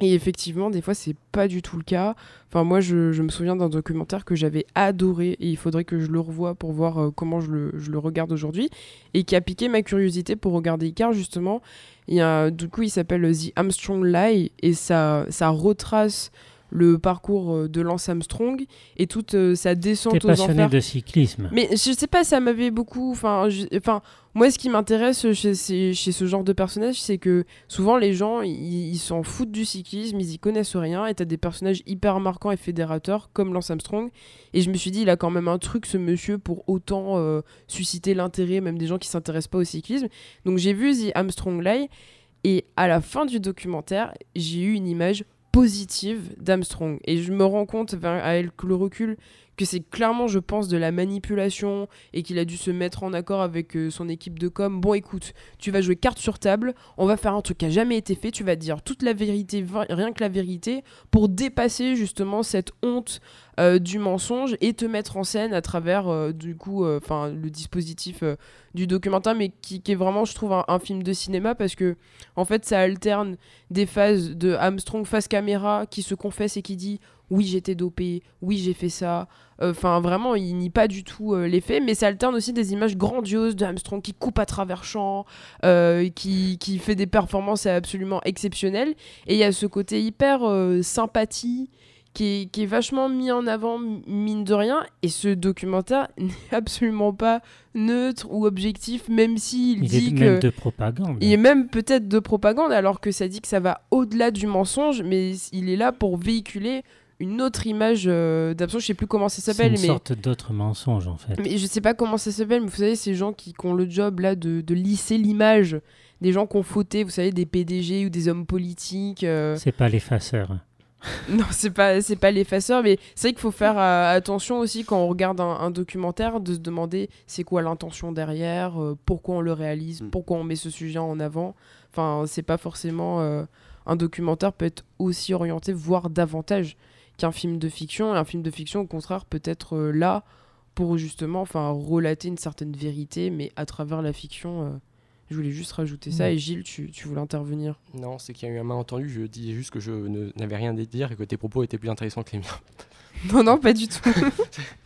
Et effectivement, des fois, c'est pas du tout le cas. Enfin, moi, je, me souviens d'un documentaire que j'avais adoré et il faudrait que je le revoie pour voir euh, comment je le, regarde aujourd'hui et qui a piqué ma curiosité pour regarder car justement. Il y a, du coup, il s'appelle The Armstrong Lie et ça, ça retrace le parcours euh, de Lance Armstrong et toute euh, sa descente T'es passionné de cyclisme. Mais je sais pas, ça m'avait beaucoup. Enfin, enfin, moi, ce qui m'intéresse chez, chez, ce genre de personnage, c'est que souvent les gens, ils s'en foutent du cyclisme, ils y connaissent rien, et t'as des personnages hyper marquants et fédérateurs comme Lance Armstrong. Et je me suis dit, il a quand même un truc, ce monsieur, pour autant euh, susciter l'intérêt, même des gens qui s'intéressent pas au cyclisme. Donc j'ai vu The Armstrong Lie. Et à la fin du documentaire, j'ai eu une image positive d'Armstrong. Et je me rends compte avec le recul que c'est clairement, je pense, de la manipulation et qu'il a dû se mettre en accord avec euh, son équipe de com. Bon, écoute, tu vas jouer carte sur table, on va faire un truc qui a jamais été fait, tu vas dire toute la vérité, rien que la vérité, pour dépasser justement cette honte euh, du mensonge et te mettre en scène à travers, euh, du coup, enfin, le dispositif du documentaire, mais qui, est vraiment, je trouve, un, film de cinéma parce que, en fait, ça alterne des phases de Armstrong face caméra qui se confesse et qui dit oui, j'étais dopé, oui, j'ai fait ça. Enfin, vraiment, il nie pas du tout euh, les faits, mais ça alterne aussi des images grandioses de Armstrong qui coupe à travers champs, euh, qui, qui, fait des performances absolument exceptionnelles. Et il y a ce côté hyper euh, sympathie qui est, vachement mis en avant, mine de rien. Et ce documentaire n'est absolument pas neutre ou objectif, même s'il dit est que. Même de propagande. Il est même peut-être de propagande, alors que ça dit que ça va au-delà du mensonge, mais il est là pour véhiculer une autre image euh, d'absence, je sais plus comment ça s'appelle. Une sorte d'autre mensonge en fait. Mais je sais pas comment ça s'appelle, mais vous savez, ces gens qui, ont le job là de, de lisser l'image des gens qui ont fauté, vous savez, des PDG ou des hommes politiques. Euh. C'est pas l'effaceur. non, c'est pas c'est pas l'effaceur, mais c'est vrai qu'il faut faire euh, attention aussi quand on regarde un, documentaire de se demander c'est quoi l'intention derrière, pourquoi on le réalise, mm. pourquoi on met ce sujet en avant. Enfin, c'est pas forcément un documentaire peut être aussi orienté, voire davantage qu'un film de fiction. Et un film de fiction, au contraire, peut être euh, là pour justement enfin, relater une certaine vérité, mais à travers la fiction. Je voulais juste rajouter ça. Et Gilles, tu, tu voulais intervenir? Non, c'est qu'il y a eu un malentendu. Je disais juste que je n'avais rien à dire et que tes propos étaient plus intéressants que les miens. non, non, pas du tout.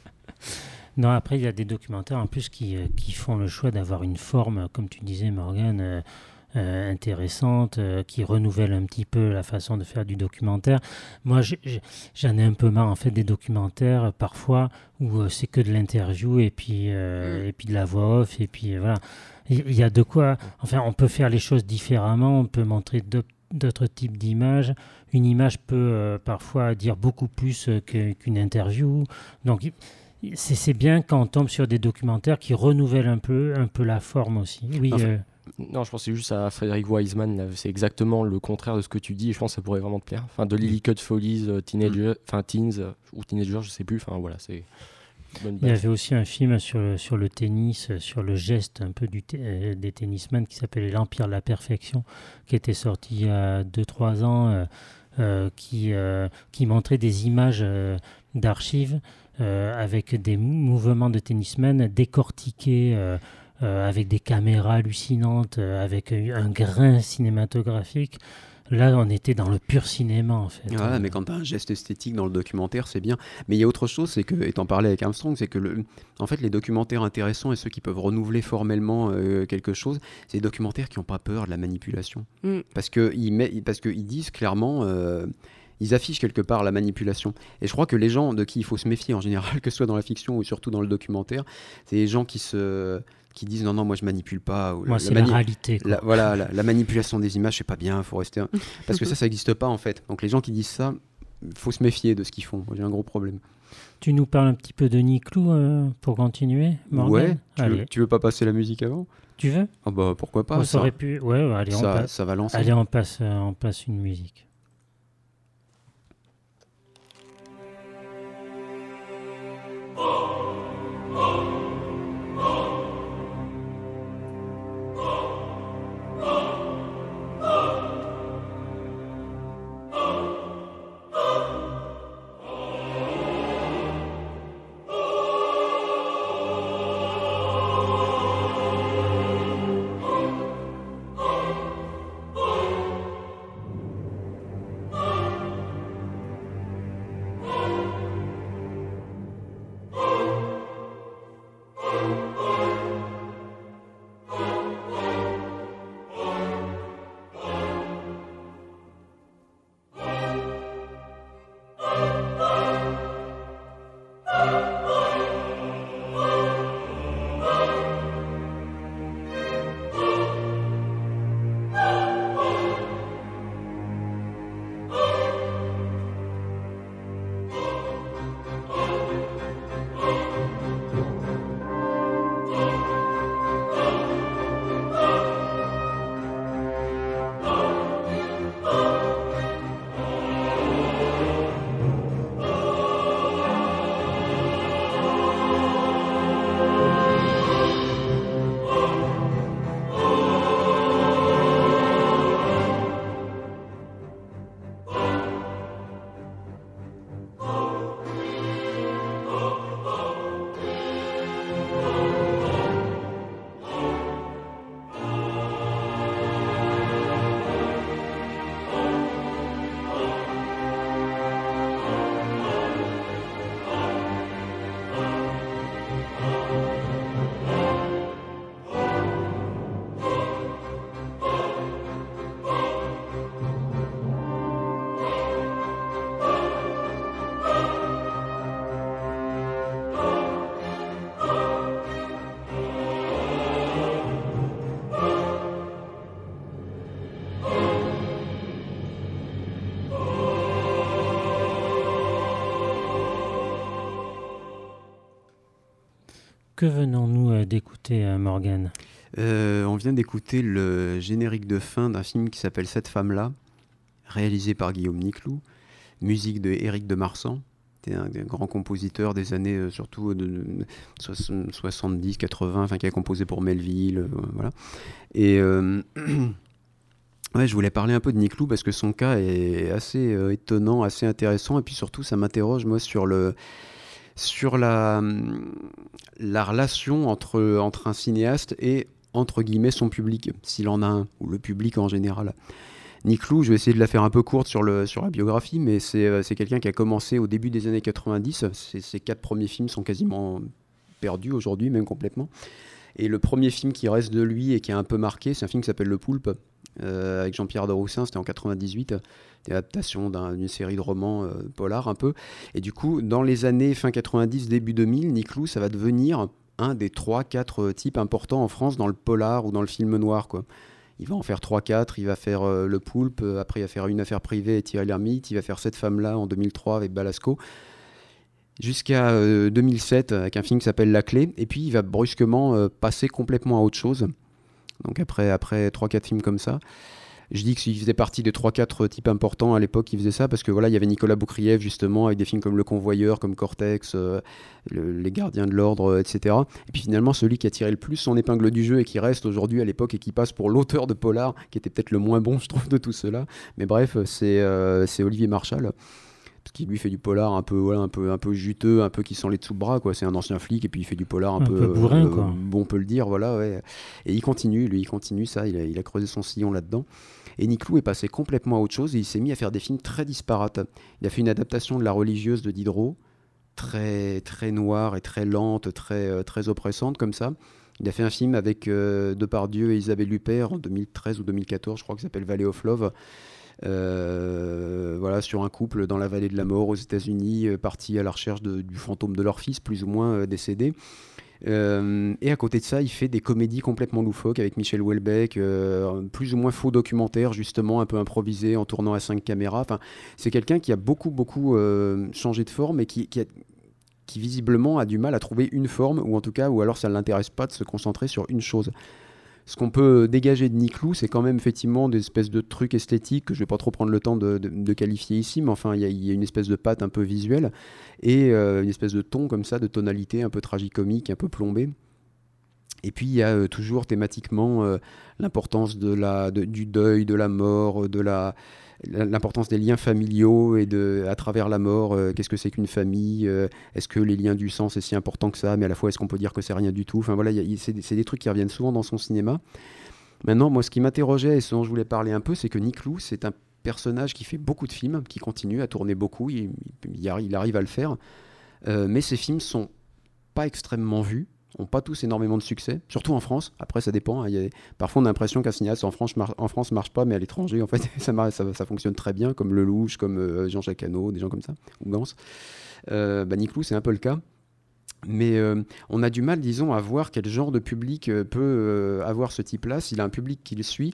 non, après, il y a des documentaires en plus qui, euh, qui font le choix d'avoir une forme, comme tu disais, Morgane. Euh, intéressante, euh, qui renouvelle un petit peu la façon de faire du documentaire. Moi, j'en ai un peu marre en fait des documentaires euh, parfois où c'est que de l'interview et puis mm. et puis de la voix off et puis voilà. Il y, a de quoi. Enfin, on peut faire les choses différemment. On peut montrer d'autres types d'images. Une image peut parfois dire beaucoup plus qu'une interview. Donc c'est bien quand on tombe sur des documentaires qui renouvellent un peu, un peu la forme aussi. Oui. Non, je pensais juste à Frédéric Wiseman. C'est exactement le contraire de ce que tu dis. Et je pense que ça pourrait vraiment te plaire. Enfin, de Lily Cut Follies, euh, Teenager, mm. enfin Teens euh, ou Teenager, je sais plus. Enfin voilà, c'est. Il y avait aussi un film sur le, sur le tennis, sur le geste un peu du euh, des tennisman qui s'appelait L'Empire de la Perfection, qui était sorti il y a 2-3 ans, qui, qui montrait des images d'archives avec des mouvements de tennisman décortiqués euh, avec des caméras hallucinantes, euh, avec un grain cinématographique. Là, on était dans le pur cinéma, en fait. Voilà, mais quand tu as un geste esthétique dans le documentaire, c'est bien. Mais il y a autre chose, c'est que, étant parlé avec Armstrong, c'est que, le, en fait, les documentaires intéressants et ceux qui peuvent renouveler formellement euh, quelque chose, c'est des documentaires qui n'ont pas peur de la manipulation. Mm. Parce qu'ils parce qu'ils disent clairement ils affichent quelque part la manipulation. Et je crois que les gens de qui il faut se méfier en général, que ce soit dans la fiction ou surtout dans le documentaire, c'est les gens qui se qui disent non non moi je manipule pas ou moi c'est la, réalité voilà la, manipulation des images c'est pas bien faut rester parce que ça ça n'existe pas en fait. Donc les gens qui disent ça faut se méfier de ce qu'ils font. J'ai un gros problème. Tu nous parles un petit peu de Niclou euh, pour continuer ouais tu veux, pas passer la musique avant? Tu veux? Oh bah pourquoi pas ça. aurait pu ouais, allez on passe. ça va lancer. Allez on passe euh, on passe une musique. Oh que venons-nous d'écouter, Morgan On vient d'écouter le générique de fin d'un film qui s'appelle Cette femme-là, réalisé par Guillaume Niclou, musique de Éric de Marsan un, grand compositeur des années euh, surtout de, 70, 80, enfin qui a composé pour Melville, euh, voilà. Et euh, ouais, je voulais parler un peu de Nick Lou parce que son cas est assez étonnant, assez intéressant, et puis surtout ça m'interroge moi sur le sur la, la relation entre, un cinéaste et son public, s'il en a un, ou le public en général. Nick Lou, je vais essayer de la faire un peu courte sur, la biographie, mais c'est euh, quelqu'un qui a commencé au début des années 90. Ses, quatre premiers films sont quasiment perdus aujourd'hui, même complètement. Et le premier film qui reste de lui et qui a un peu marqué, c'est un film qui s'appelle Le Poulpe, euh, avec Jean-Pierre de Roussin, c'était en 98, adaptation d'une série de romans euh, un peu. Et du coup, dans les années fin 90, début 2000, Nick Lou, ça va devenir un des 3-4 types importants en France dans le polar ou dans le film noir. Il va en faire 3-4, il va faire euh, Le Poulpe, euh, après il va faire Une affaire privée et Thierry Lhermitte, il va faire Cette femme-là en 2003 avec Balasco, jusqu'à 2007 euh, avec un film qui s'appelle La Clé, et puis il va brusquement passer complètement à autre chose. Donc après, après 3-4 films comme ça, je dis qu'il faisait partie des 3-4 types importants à l'époque qui faisaient ça, parce que voilà, il y avait Nicolas Boukrieff justement, avec des films comme Le Convoyeur, comme Cortex, euh, Les Gardiens de l'Ordre, euh, etc. Et puis finalement, celui qui a tiré le plus son épingle du jeu et qui reste aujourd'hui à l'époque et qui passe pour l'auteur de Polar, qui était peut-être le moins bon, je trouve, de tout cela. Mais bref, c'est euh, Olivier Marshall qui lui fait du polar un peu un peu un peu juteux un peu qui sent les dessous bras quoi c'est un ancien flic et puis il fait du polar un, peu, bourrin quoi. bon on peut le dire voilà ouais et il continue lui il continue ça il a, il a creusé son sillon là-dedans et Nick Lou est passé complètement à autre chose et il s'est mis à faire des films très disparates. Il a fait une adaptation de La religieuse de Diderot, très, très noire et très lente, très, euh, très oppressante comme ça. Il a fait un film avec euh, Depardieu et Isabelle Huppert en 2013 ou 2014, je crois, qui s'appelle Valley of Love. Euh, voilà, sur un couple dans la vallée de la mort aux États-Unis, parti à la recherche du fantôme de leur fils, plus ou moins décédé. Euh, et à côté de ça, il fait des comédies complètement loufoques avec Michel Houellebecq, euh, plus ou moins faux documentaires, justement, un peu improvisés en tournant à cinq caméras. Enfin, c'est quelqu'un qui a beaucoup, beaucoup euh, changé de forme et qui, qui, qui, visiblement a du mal à trouver une forme, ou en tout cas, ou alors ça ne l'intéresse pas de se concentrer sur une chose ce qu'on peut dégager de Nick Lou, c'est quand même effectivement des espèces de trucs esthétiques que je vais pas trop prendre le temps de, qualifier ici, mais enfin, il y, a une espèce de patte un peu visuelle et euh, une espèce de ton comme ça, de tonalité un peu tragicomique, un peu plombé. Et puis il y a euh, toujours thématiquement euh, l'importance de du deuil, de la mort, de la, l'importance des liens familiaux et de, à travers la mort, euh, qu'est-ce que c'est qu'une famille euh, Est-ce que les liens du sang c'est si important que ça Mais à la fois, est-ce qu'on peut dire que c'est rien du tout? Enfin voilà, c'est des trucs qui reviennent souvent dans son cinéma. Maintenant, moi, ce qui m'interrogeait et ce dont je voulais parler un peu, c'est que Nick Lou, c'est un personnage qui fait beaucoup de films, qui continue à tourner beaucoup, il, il, arrive à le faire, euh, mais ses films sont pas extrêmement vus n'ont pas tous énormément de succès, surtout en France. Après, ça dépend. Hein. Il Parfois, on a l'impression qu'un cinéaste en France, France marche pas, mais à l'étranger, en fait, ça, ça, fonctionne très bien, comme Lelouch, comme euh, Jean-Jacques Hano, des gens comme ça, ou Gans. Euh, bah, c'est un peu le cas. Mais euh, on a du mal, disons, à voir quel genre de public euh, peut avoir ce type-là, s'il a un public qui le suit.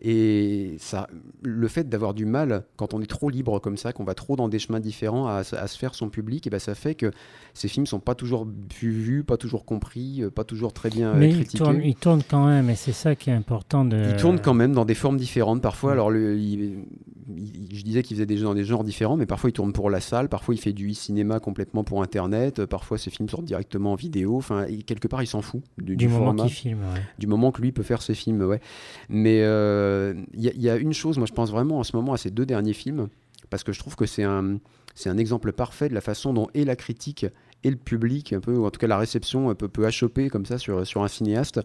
Et ça, le fait d'avoir du mal, quand on est trop libre comme ça, qu'on va trop dans des chemins différents à, se faire son public, et ben ça fait que ces films sont pas toujours vus, pas toujours compris, euh, pas toujours très bien euh, Mais critiqués. Mais ils tournent quand même, et c'est ça qui est important. De... Ils tournent quand même dans des formes différentes. Parfois, alors le, je disais qu'il faisait des dans des genres différents, mais parfois il tourne pour la salle, parfois il fait du e-cinéma complètement pour Internet, parfois ses films sortent directement en vidéo. Enfin, quelque part, il s'en fout du, moment qu'il filme, du moment que lui peut faire ses films, ouais. Mais euh, il euh, y, a une chose, moi je pense vraiment en ce moment à ces deux derniers films, parce que je trouve que c'est un, c'est un exemple parfait de la façon dont et la critique et le public, un peu, ou en tout cas la réception, peut, peut achoper comme ça sur, sur un cinéaste.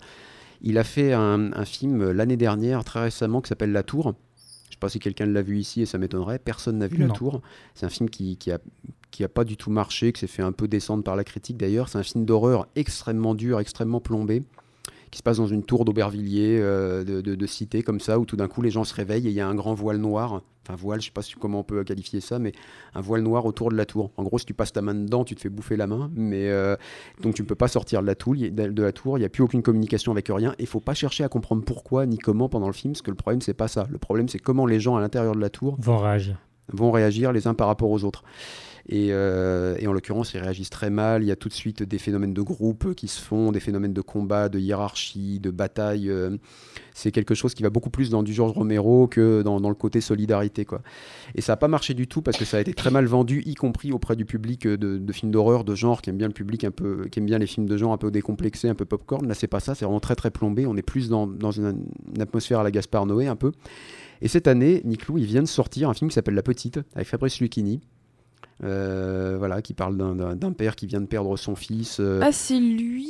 Il a fait un, film l'année dernière, très récemment, qui s'appelle La Tour. Je ne sais pas si quelqu'un l'a vu ici et ça m'étonnerait. Personne n'a vu La Tour. C'est un film qui, qui, a, qui a pas du tout marché, qui s'est fait un peu descendre par la critique d'ailleurs. C'est un film d'horreur extrêmement dur, extrêmement plombé qui se passe dans une tour d'Aubervilliers, euh, de, cité comme ça, où tout d'un coup les gens se réveillent et il y a un grand voile noir, enfin voile, je sais pas comment on peut qualifier ça, mais un voile noir autour de la tour. En gros, si tu passes ta main dedans, tu te fais bouffer la main, mais euh, donc tu ne peux pas sortir de la, tour, de la tour, il n'y a plus aucune communication avec rien, et il faut pas chercher à comprendre pourquoi ni comment pendant le film, parce que le problème c'est pas ça. Le problème c'est comment les gens à l'intérieur de la tour vont réagir vont réagir les uns par rapport aux autres. Et, et, en l'occurrence, ils réagissent très mal. Il y a tout de suite des phénomènes de groupe qui se font, des phénomènes de combat, de hiérarchie, de bataille. c'est quelque chose qui va beaucoup plus dans du George Romero que dans, le côté solidarité. Quoi. Et ça n'a pas marché du tout parce que ça a été très mal vendu, y compris auprès du public de, de films d'horreur, de genre, qui aime bien le public un peu, qui aime bien les films de genre un peu décomplexés, un peu popcorn. Là, c'est pas ça, c'est vraiment très très plombé. On est plus dans, une, atmosphère à la Gaspard Noé un peu. Et cette année, Nick il vient de sortir un film qui s'appelle La Petite, avec Fabrice Lucchini. Euh, voilà, qui parle d'un père qui vient de perdre son fils. Euh, ah, c'est lui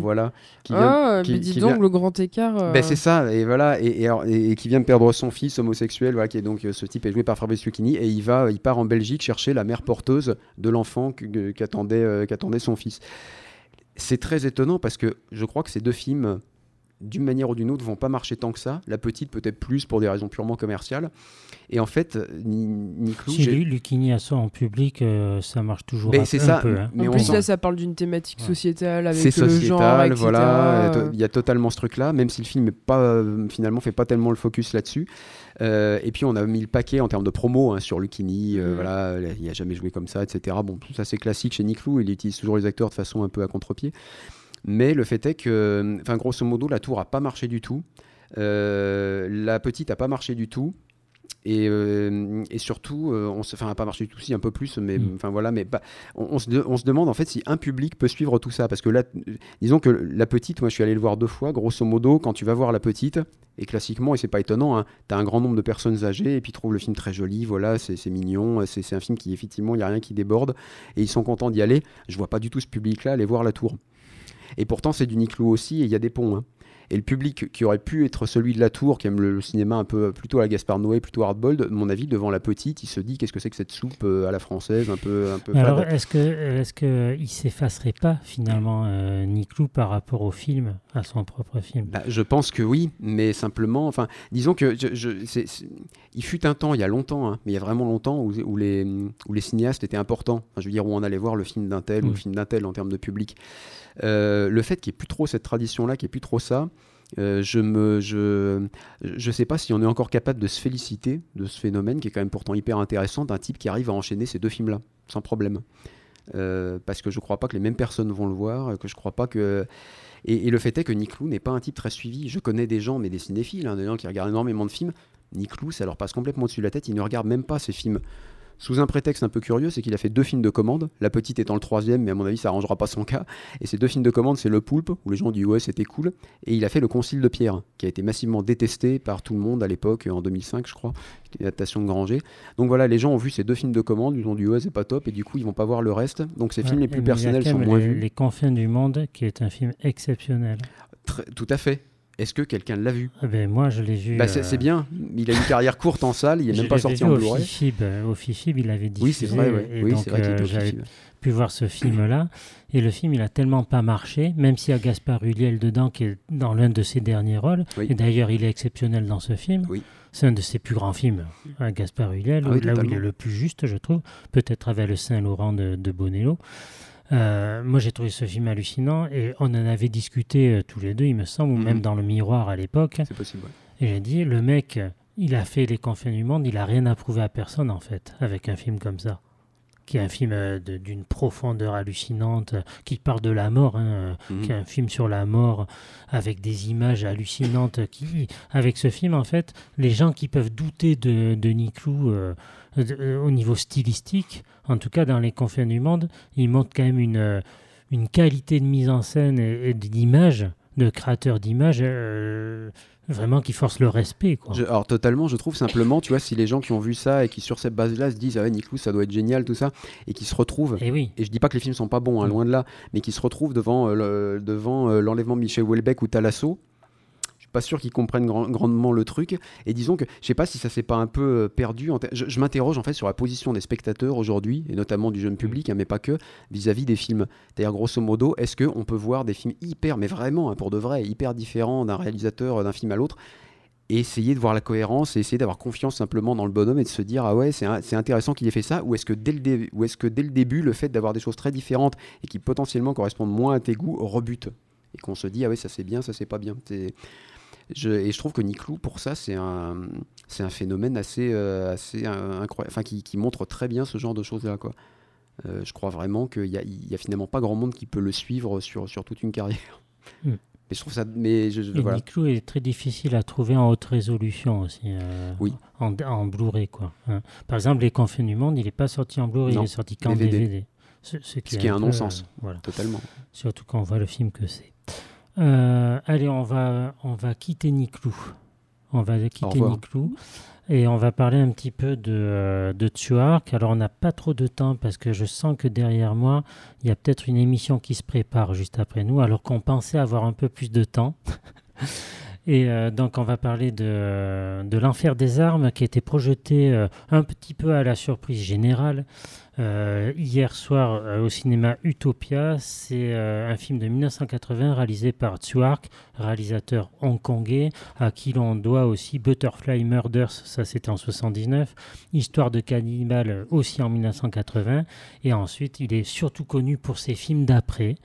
Voilà. Qui ah, mais dis donc, le grand écart. Ben, euh. c'est ça, et voilà, et, et, qui vient de perdre son fils homosexuel, voilà, qui est donc ce type est joué par Fabrice Lucchini, et il va, il part en Belgique chercher la mère porteuse de l'enfant qu'attendait qu'attendait son fils. C'est très étonnant parce que je crois que ces deux films d'une manière ou d'une autre, vont pas marcher tant que ça. La petite, peut-être plus pour des raisons purement commerciales. Et en fait, Niclou. Si lui, Lucchini a ça en public, euh, ça marche toujours ben, un, ça, peu. Hein. Mais en plus, là, ça parle d'une thématique sociétale avec le sociétal, genre, voilà. Il y a totalement ce truc-là, même si le film est pas, euh, finalement fait pas tellement le focus là-dessus. Euh, et puis on a mis le paquet en termes de promo hein, sur Lucchini, mm. voilà, il a jamais joué comme ça, etc. Bon, ça c'est classique chez Niclou, il utilise toujours les acteurs de façon un peu à contre-pied. Mais le fait est que, enfin, grosso modo, la tour a pas marché du tout. Euh, la petite a pas marché du tout. Et, euh, et, surtout, euh, on se, enfin, pas marché du tout, si un peu plus, mais mm. enfin voilà, mais on, se on, se demande en fait si un public peut suivre tout ça, parce que là, disons que la petite, moi je suis allé le voir deux fois, grosso modo, quand tu vas voir la petite, et classiquement, et c'est pas étonnant, hein, tu as un grand nombre de personnes âgées et puis trouvent le film très joli, voilà, c'est mignon, c'est un film qui effectivement, il n'y a rien qui déborde, et ils sont contents d'y aller. Je vois pas du tout ce public-là aller voir la tour. Et pourtant, c'est du Niclou aussi, et il y a des ponts. Hein. Et le public qui aurait pu être celui de la tour, qui aime le, cinéma un peu plutôt à la Gaspard Noé, plutôt hardboiled, mon avis, devant la petite, il se dit qu'est-ce que c'est que cette soupe euh, à la française, un peu. Un peu Alors, est-ce que est-ce que il s'effacerait pas finalement euh, Niclou par rapport au film, à son propre film? Bah, Je pense que oui, mais simplement, enfin, disons que je, il fut un temps, il y a longtemps, hein, mais il y a vraiment longtemps où, où, les où les cinéastes étaient importants. je veux dire où on allait voir le film d'un tel ou le mm. film d'un tel en termes de public. Euh, le fait qu'il n'y ait plus trop cette tradition-là, qu'il n'y ait plus trop ça, euh, je ne sais pas si on est encore capable de se féliciter de ce phénomène qui est quand même pourtant hyper intéressant d'un type qui arrive à enchaîner ces deux films-là sans problème. Euh, parce que je ne crois pas que les mêmes personnes vont le voir, que je crois pas que. Et, le fait est que Nick Lou n'est pas un type très suivi. Je connais des gens, mais des cinéphiles, hein, des gens qui regardent énormément de films. Nick Lou, ça leur passe complètement au-dessus de la tête. Ils ne regardent même pas ces films sous un prétexte un peu curieux, c'est qu'il a fait deux films de commande. La petite étant le troisième, mais à mon avis, ça arrangera pas son cas. Et ces deux films de commande, c'est Le Poulpe, où les gens disent ouais, c'était cool. Et il a fait Le Concile de Pierre, qui a été massivement détesté par tout le monde à l'époque, en 2005, je crois. Une adaptation de Granger. Donc voilà, les gens ont vu ces deux films de commande, ils ont dit ouais, c'est pas top, et du coup, ils vont pas voir le reste. Donc ces films les plus personnels sont moins vus. Les Confins du Monde, qui est un film exceptionnel. tout à fait. Est-ce que quelqu'un l'a vu? Ah ben, Moi, je l'ai vu. Bah, c'est, euh, bien. Il a une carrière courte en salle. Il n'est même pas sorti en Blu-ray. Au Fifib, il avait dit. Oui, c'est vrai. Oui, c'est vrai euh, j'avais pu voir ce film-là. Et le film, il a tellement pas marché, même s'il y a Gaspard Ulliel dedans, qui est dans l'un de ses derniers rôles. Et d'ailleurs, il est exceptionnel dans ce film. C'est un de ses plus grands films, hein, Gaspard Ulliel, ah là où il est le plus juste, je trouve. Peut-être avec le Saint-Laurent de, de Bonello. Euh, moi, j'ai trouvé ce film hallucinant et on en avait discuté euh, tous les deux, il me semble, ou même mhm. dans le miroir à l'époque. C'est possible. Et j'ai dit, le mec, il a fait Les Confins du Monde, il a rien à prouver à personne en fait, avec un film comme ça qui est un film euh, d'une profondeur hallucinante, qui parle de la mort, hein, mhm. qui est un film sur la mort avec des images hallucinantes. Qui, avec ce film, en fait, les gens qui peuvent douter de, de Niclou au niveau stylistique, en tout cas dans les confins du monde, il montre quand même une, euh, une qualité de mise en scène et, d'image, de créateur d'image, euh, vraiment qui force le respect. Quoi. alors totalement, je trouve simplement, tu vois, si les gens qui ont vu ça et qui sur cette base-là se disent, ah ouais, Niklou, ça doit être génial, tout ça, et qui se retrouvent, et, eh oui. et je dis pas que les films sont pas bons, hein, mm. loin de là, mais qui se retrouvent devant, euh, devant l'enlèvement de Michel Houellebecq ou Talasso, pas sûr qu'ils comprennent grandement le truc. Et disons que je sais pas si ça s'est pas un peu euh, perdu. Je, m'interroge en fait sur la position des spectateurs aujourd'hui, et notamment du jeune public, hein, mais pas que, vis-à-vis des films. C'est-à-dire, grosso modo, est-ce qu'on peut voir des films hyper, mais vraiment, hein, pour de vrai, hyper différents d'un réalisateur, euh, d'un film à l'autre et essayer de voir la cohérence et essayer d'avoir confiance simplement dans le bonhomme et de se dire ah ouais c'est intéressant qu'il ait fait ça ou est-ce que dès le ou est-ce que dès le début le fait d'avoir des choses très différentes et qui potentiellement correspondent moins à tes goûts rebute? Et qu'on se dit ah ouais ça c'est bien ça c'est pas bien Je, et je trouve que Niclou, pour ça, c'est un, c'est un phénomène assez, assez incroyable, enfin, qui, qui, montre très bien ce genre de choses-là. Quoi. je crois vraiment qu'il n'y a, y a finalement pas grand monde qui peut le suivre sur, sur toute une carrière. Mm. Mais je trouve ça. Mais je, et Niclou est très difficile à trouver en haute résolution aussi. oui. En, en Blu-ray, quoi. Hein. Par exemple, Les Confins du Monde, il n'est pas sorti en Blu-ray, il est sorti qu'en DVD. Ce, qui, est, un, non-sens. voilà. Totalement. Surtout quand on voit le film que c'est. Euh, allez, on va, on va quitter Niclou. On va quitter Niclou. Et on va parler un petit peu de, euh, de Tuark. Alors, on n'a pas trop de temps parce que je sens que derrière moi, il y a peut-être une émission qui se prépare juste après nous, alors qu'on pensait avoir un peu plus de temps. Et euh, donc, on va parler de, de l'Enfer des armes qui a été projeté un petit peu à la surprise générale euh, hier soir euh, au cinéma Utopia. C'est euh, un film de 1980 réalisé par Tsuark, réalisateur hongkongais, à qui l'on doit aussi Butterfly Murders, ça c'était en 79, Histoire de cannibale aussi en 1980, et ensuite il est surtout connu pour ses films d'après.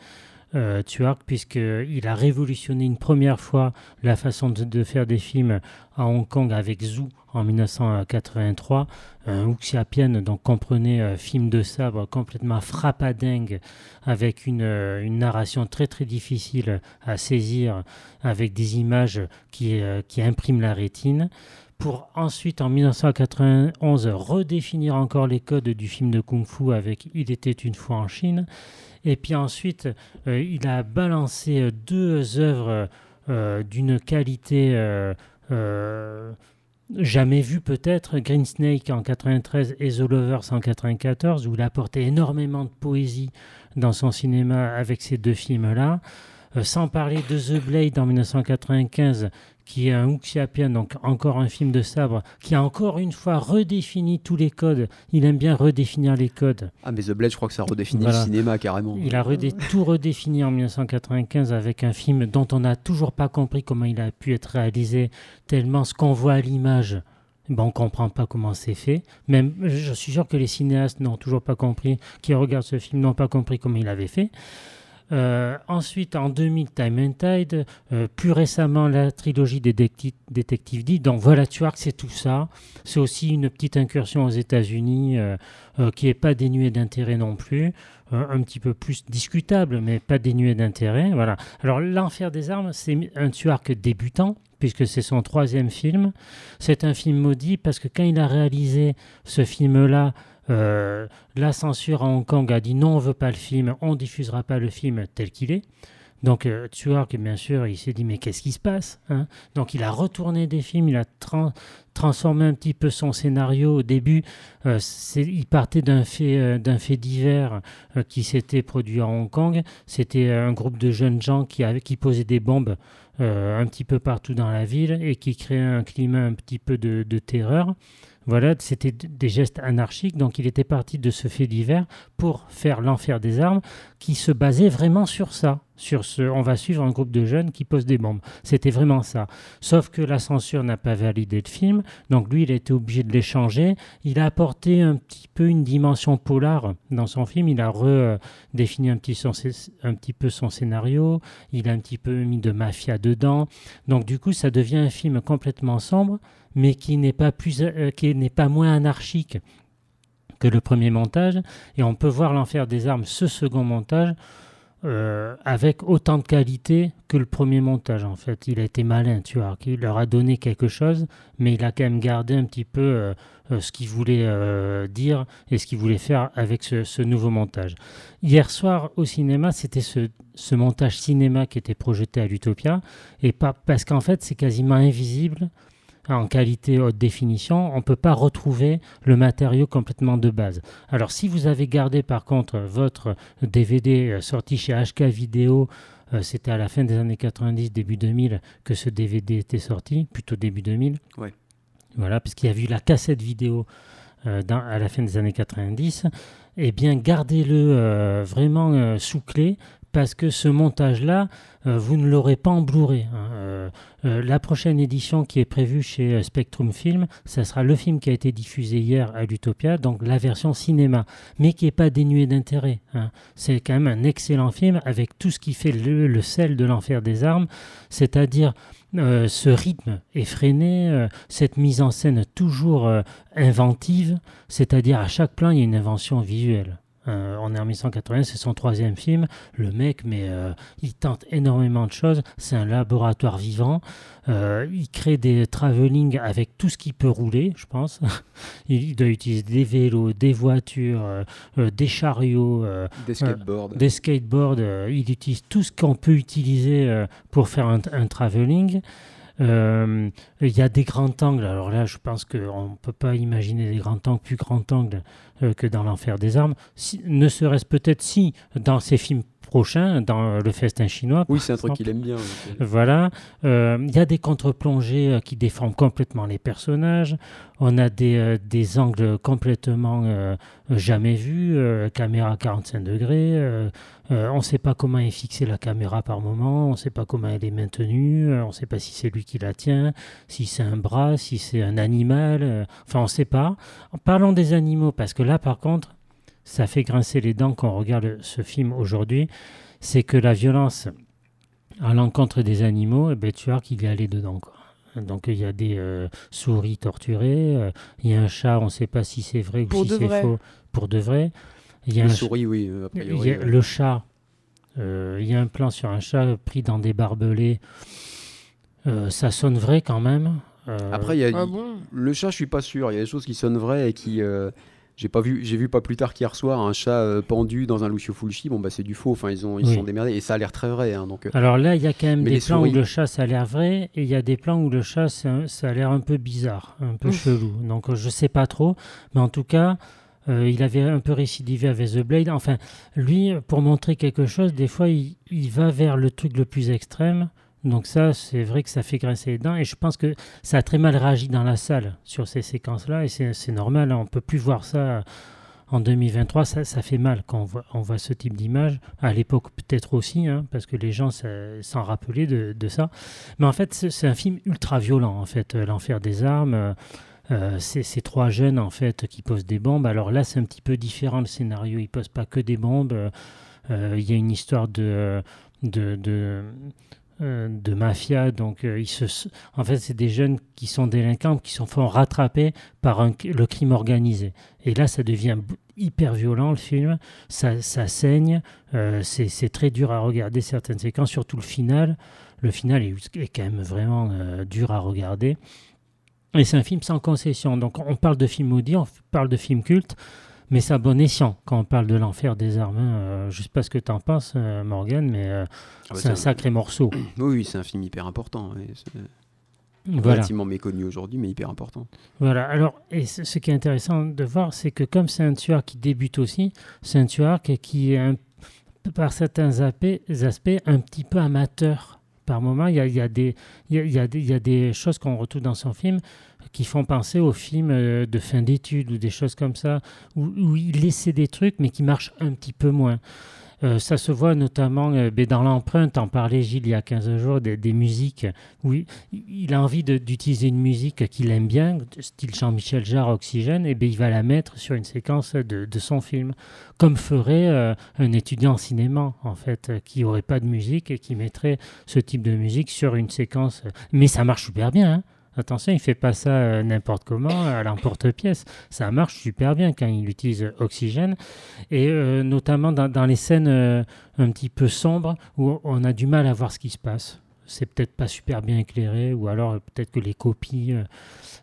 Euh, Tuark, puisqu'il a révolutionné une première fois la façon de, faire des films à Hong Kong avec Zhu en 1983. Un Wuxiapian, donc comprenez un euh, film de sabre complètement frappadingue, avec une, euh, une, narration très très difficile à saisir, avec des images qui, qui impriment la rétine pour ensuite en 1991 redéfinir encore les codes du film de kung-fu avec Il était une fois en Chine et puis ensuite, euh, il a balancé euh, deux œuvres euh, d'une qualité jamais vue peut-être, Green Snake en 93 et The Lovers en 94, où il a apporté énormément de poésie dans son cinéma avec ces deux films-là. sans parler de The Blade en 1995, qui est un Wuxiapian, donc encore un film de sabre, qui a encore une fois redéfini tous les codes. Il aime bien redéfinir les codes. Ah, mais The Blade, je crois que ça redéfinit le cinéma carrément. Il a tout redéfini en 1995 avec un film dont on n'a toujours pas compris comment il a pu être réalisé, tellement ce qu'on voit à l'image. Ben, on ne comprend pas comment c'est fait. Même, je suis sûr que les cinéastes n'ont toujours pas compris, qui regardent ce film n'ont pas compris comment il avait fait. Euh, ensuite, en 2000, Time and Tide. Euh, plus récemment, la trilogie des Détectives D. Donc voilà, tu que c'est tout ça. C'est aussi une petite incursion aux États-Unis euh, qui n'est pas dénuée d'intérêt non plus. un petit peu plus discutable, mais pas dénuée d'intérêt. Voilà. Alors, L'Enfer des armes, c'est un tuark débutant puisque c'est son troisième film. C'est un film maudit parce que quand il a réalisé ce film-là, euh, la censure à Hong Kong a dit non, on veut pas le film, on diffusera pas le film tel qu'il est. Donc euh, bien sûr, il s'est dit mais qu'est-ce qui se passe hein? Donc il a retourné des films, il a transformé un petit peu son scénario. Au début, euh, il partait d'un fait, d'un fait divers qui s'était produit à Hong Kong. C'était un groupe de jeunes gens qui, avaient, qui posaient des bombes un petit peu partout dans la ville et qui créaient un climat un petit peu de terreur. Voilà, c'était des gestes anarchiques. Donc il était parti de ce fait divers pour faire l'enfer des armes qui se basait vraiment sur ça. Sur ce, on va suivre un groupe de jeunes qui posent des bombes. C'était vraiment ça. Sauf que la censure n'a pas validé le film, donc lui, il a été obligé de l'échanger. Il a apporté un petit peu une dimension polar dans son film. Il a redéfini un petit, un petit peu son scénario. Il a un petit peu mis de mafia dedans. Donc du coup, ça devient un film complètement sombre mais qui n'est pas, plus, euh, qui n'est pas moins anarchique que le premier montage. Et on peut voir l'enfer des armes, ce second montage, euh, avec autant de qualité que le premier montage en fait. Il a été malin, tu vois, il leur a donné quelque chose, mais il a quand même gardé un petit peu euh, ce qu'il voulait dire et ce qu'il voulait faire avec ce, nouveau montage. Hier soir au cinéma, c'était ce, ce, montage cinéma qui était projeté à l'Utopia, et pas, parce qu'en fait c'est quasiment invisible en qualité haute définition, on ne peut pas retrouver le matériau complètement de base. Alors si vous avez gardé par contre votre DVD euh, sorti chez HK Vidéo, euh, c'était à la fin des années 90, début 2000 que ce DVD était sorti, plutôt début 2000. Ouais. Voilà, parce qu'il y a eu la cassette vidéo euh, à la fin des années 90. Eh bien, gardez-le vraiment sous clé parce que ce montage-là, euh, vous ne l'aurez pas en Blu-ray. Hein. Euh, euh, la prochaine édition qui est prévue chez Spectrum Film, ça sera le film qui a été diffusé hier à l'Utopia, donc la version cinéma, mais qui n'est pas dénué d'intérêt. Hein. C'est quand même un excellent film avec tout ce qui fait le, sel de l'enfer des armes, c'est-à-dire ce rythme effréné, cette mise en scène toujours inventive, c'est-à-dire à chaque plan il y a une invention visuelle. Euh, on est en 1980, c'est son troisième film. Le mec, mais euh, il tente énormément de choses. C'est un laboratoire vivant. Euh, il crée des travelling avec tout ce qui peut rouler, je pense. il doit utiliser des vélos, des voitures, des chariots, des skateboards. des skateboards. il utilise tout ce qu'on peut utiliser pour faire un, un travelling. Il y a des grands angles. Alors là, je pense qu'on ne peut pas imaginer des grands angles, plus grands angles euh, que dans l'enfer des armes. ne serait-ce peut-être si dans ces films prochains, dans le festin chinois. Oui, c'est un truc qu'il aime bien. Voilà. Euh, il y a des contre-plongées euh, qui déforment complètement les personnages. On a des, des angles complètement jamais vus, caméra 45 degrés. on ne sait pas comment est fixée la caméra par moment, on ne sait pas comment elle est maintenue, on ne sait pas si c'est lui qui la tient, si c'est un bras, si c'est un animal. enfin, on ne sait pas. Parlons des animaux, parce que là, par contre, ça fait grincer les dents quand on regarde ce film aujourd'hui, c'est que la violence à l'encontre des animaux, eh ben, tu vois qu'il y allé dedans. Quoi. Donc il y a des euh, souris torturées, euh, il y a un chat, on ne sait pas si c'est vrai ou si c'est faux, pour de vrai. Il y a souris, oui, Le chat, euh, il y a un plan sur un chat pris dans des barbelés. ça sonne vrai quand même. Après, il y a ah le chat, je suis pas sûr. Il y a des choses qui sonnent vraies et qui j'ai pas vu, j'ai vu pas plus tard qu'hier soir un chat euh, pendu dans un Lucio Fulci. Bon bah c'est du faux. Enfin ils ont ils sont démerdés et ça a l'air très vrai. Hein, donc. Euh. Alors là il y a quand même des plans où le chat ça a l'air vrai et il y a des plans où le chat ça a l'air un peu bizarre, un peu chelou. Donc je sais pas trop, mais en tout cas. Euh, il avait un peu récidivé avec The Blade. Enfin, lui, pour montrer quelque chose, des fois, il, il va vers le truc le plus extrême. Donc ça, c'est vrai que ça fait grincer les dents et je pense que ça a très mal réagi dans la salle sur ces séquences-là et c'est normal, hein. on ne peut plus voir ça en 2023, ça, ça fait mal quand on voit, ce type d'image. À l'époque peut-être aussi, hein, parce que les gens s'en rappelaient de, de, ça. Mais en fait, c'est un film ultra violent, en fait, euh, L'Enfer des Armes. Euh, euh, ces trois jeunes en fait qui posent des bombes. Alors là, c'est un petit peu différent le scénario. Ils posent pas que des bombes. Il y a une histoire de, de, euh, de mafia. Donc, euh, ils se, en fait, c'est des jeunes qui sont délinquants, qui sont font rattraper par le crime organisé. Et là, ça devient hyper violent le film. Ça, ça saigne. Euh, c'est très dur à regarder certaines séquences, surtout le final. Le final est, est quand même vraiment dur à regarder. Et c'est un film sans concession. Donc, on parle de film maudit, on parle de film culte. Mais c'est à bon escient quand on parle de l'enfer des armes. Hein. Euh, je ne sais pas ce que tu en penses, euh, Morgan, mais euh, ah bah c'est un sacré morceau. Oui, c'est un film hyper important. Relativement méconnu aujourd'hui, mais hyper important. Voilà, alors, et ce qui est intéressant de voir, c'est que comme c'est un tueur qui débute aussi, c'est un tueur qui est, par certains aspects, un petit peu amateur par moment. Il y a, il y a, des, il y a, il y a des choses qu'on retrouve dans son film qui font penser aux films euh, de fin d'études ou des choses comme ça, où, il laissait des trucs mais qui marchent un petit peu moins. Euh, ça se voit notamment euh, ben, dans l'empreinte, en parlait Gilles il y a 15 jours, des, musiques, où il, a envie d'utiliser une musique qu'il aime bien, style Jean-Michel Jarre, Oxygène, et bien il va la mettre sur une séquence de, son film, comme ferait un étudiant en cinéma, en fait, qui n'aurait pas de musique et qui mettrait ce type de musique sur une séquence. Mais ça marche super bien, hein Attention, il fait pas ça euh, n'importe comment, à l'emporte-pièce. Ça marche super bien quand il utilise Oxygène. Et euh, notamment dans, les scènes euh, un petit peu sombres où on a du mal à voir ce qui se passe. C'est peut-être pas super bien éclairé, ou alors peut-être que les copies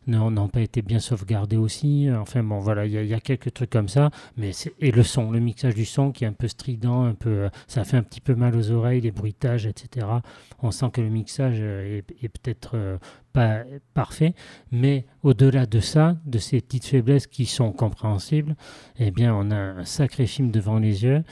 n'ont pas été bien sauvegardées aussi. Enfin bon, voilà, il y, a quelques trucs comme ça. Mais et le son, le mixage du son qui est un peu strident, un peu, ça fait un petit peu mal aux oreilles, les bruitages, etc. On sent que le mixage est, est peut-être pas parfait, mais au-delà de ça, de ces petites faiblesses qui sont compréhensibles, eh bien, on a un sacré film devant les yeux.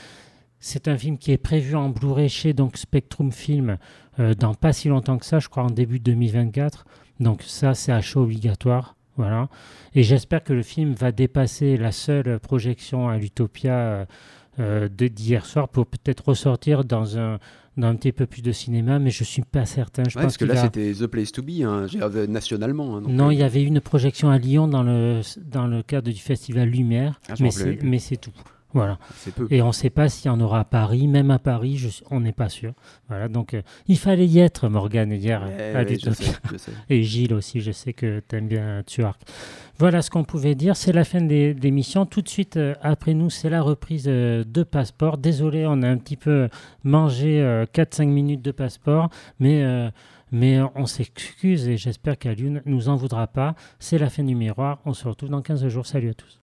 C'est un film qui est prévu en Blu-ray chez donc Spectrum Film euh, dans pas si longtemps que ça, je crois en début 2024. Donc ça, c'est achat obligatoire. Voilà. Et j'espère que le film va dépasser la seule projection à l'Utopia d'hier soir pour peut-être ressortir dans un, dans un petit peu plus de cinéma, mais je suis pas certain. Je pense parce que là, c'était The Place to Be, hein, nationalement. Hein, non, il y avait une projection à Lyon dans le, dans le cadre du festival Lumière, ah, mais c'est tout. Voilà. Et on ne sait pas s'il y en aura à Paris. Même à Paris, je, on n'est pas sûr. Voilà. Donc, euh, il fallait y être, Morgane, hier à Et Gilles aussi, je sais que tu aimes bien Tuark. Voilà ce qu'on pouvait dire. C'est la fin des l'émission. Tout de suite, euh, après nous, c'est la reprise euh, de Passeport. Désolé, on a un petit peu mangé 4-5 minutes de Passeport, mais... mais on s'excuse et j'espère qu'Alion ne nous en voudra pas. C'est la fin du miroir. On se retrouve dans 15 jours. Salut à tous.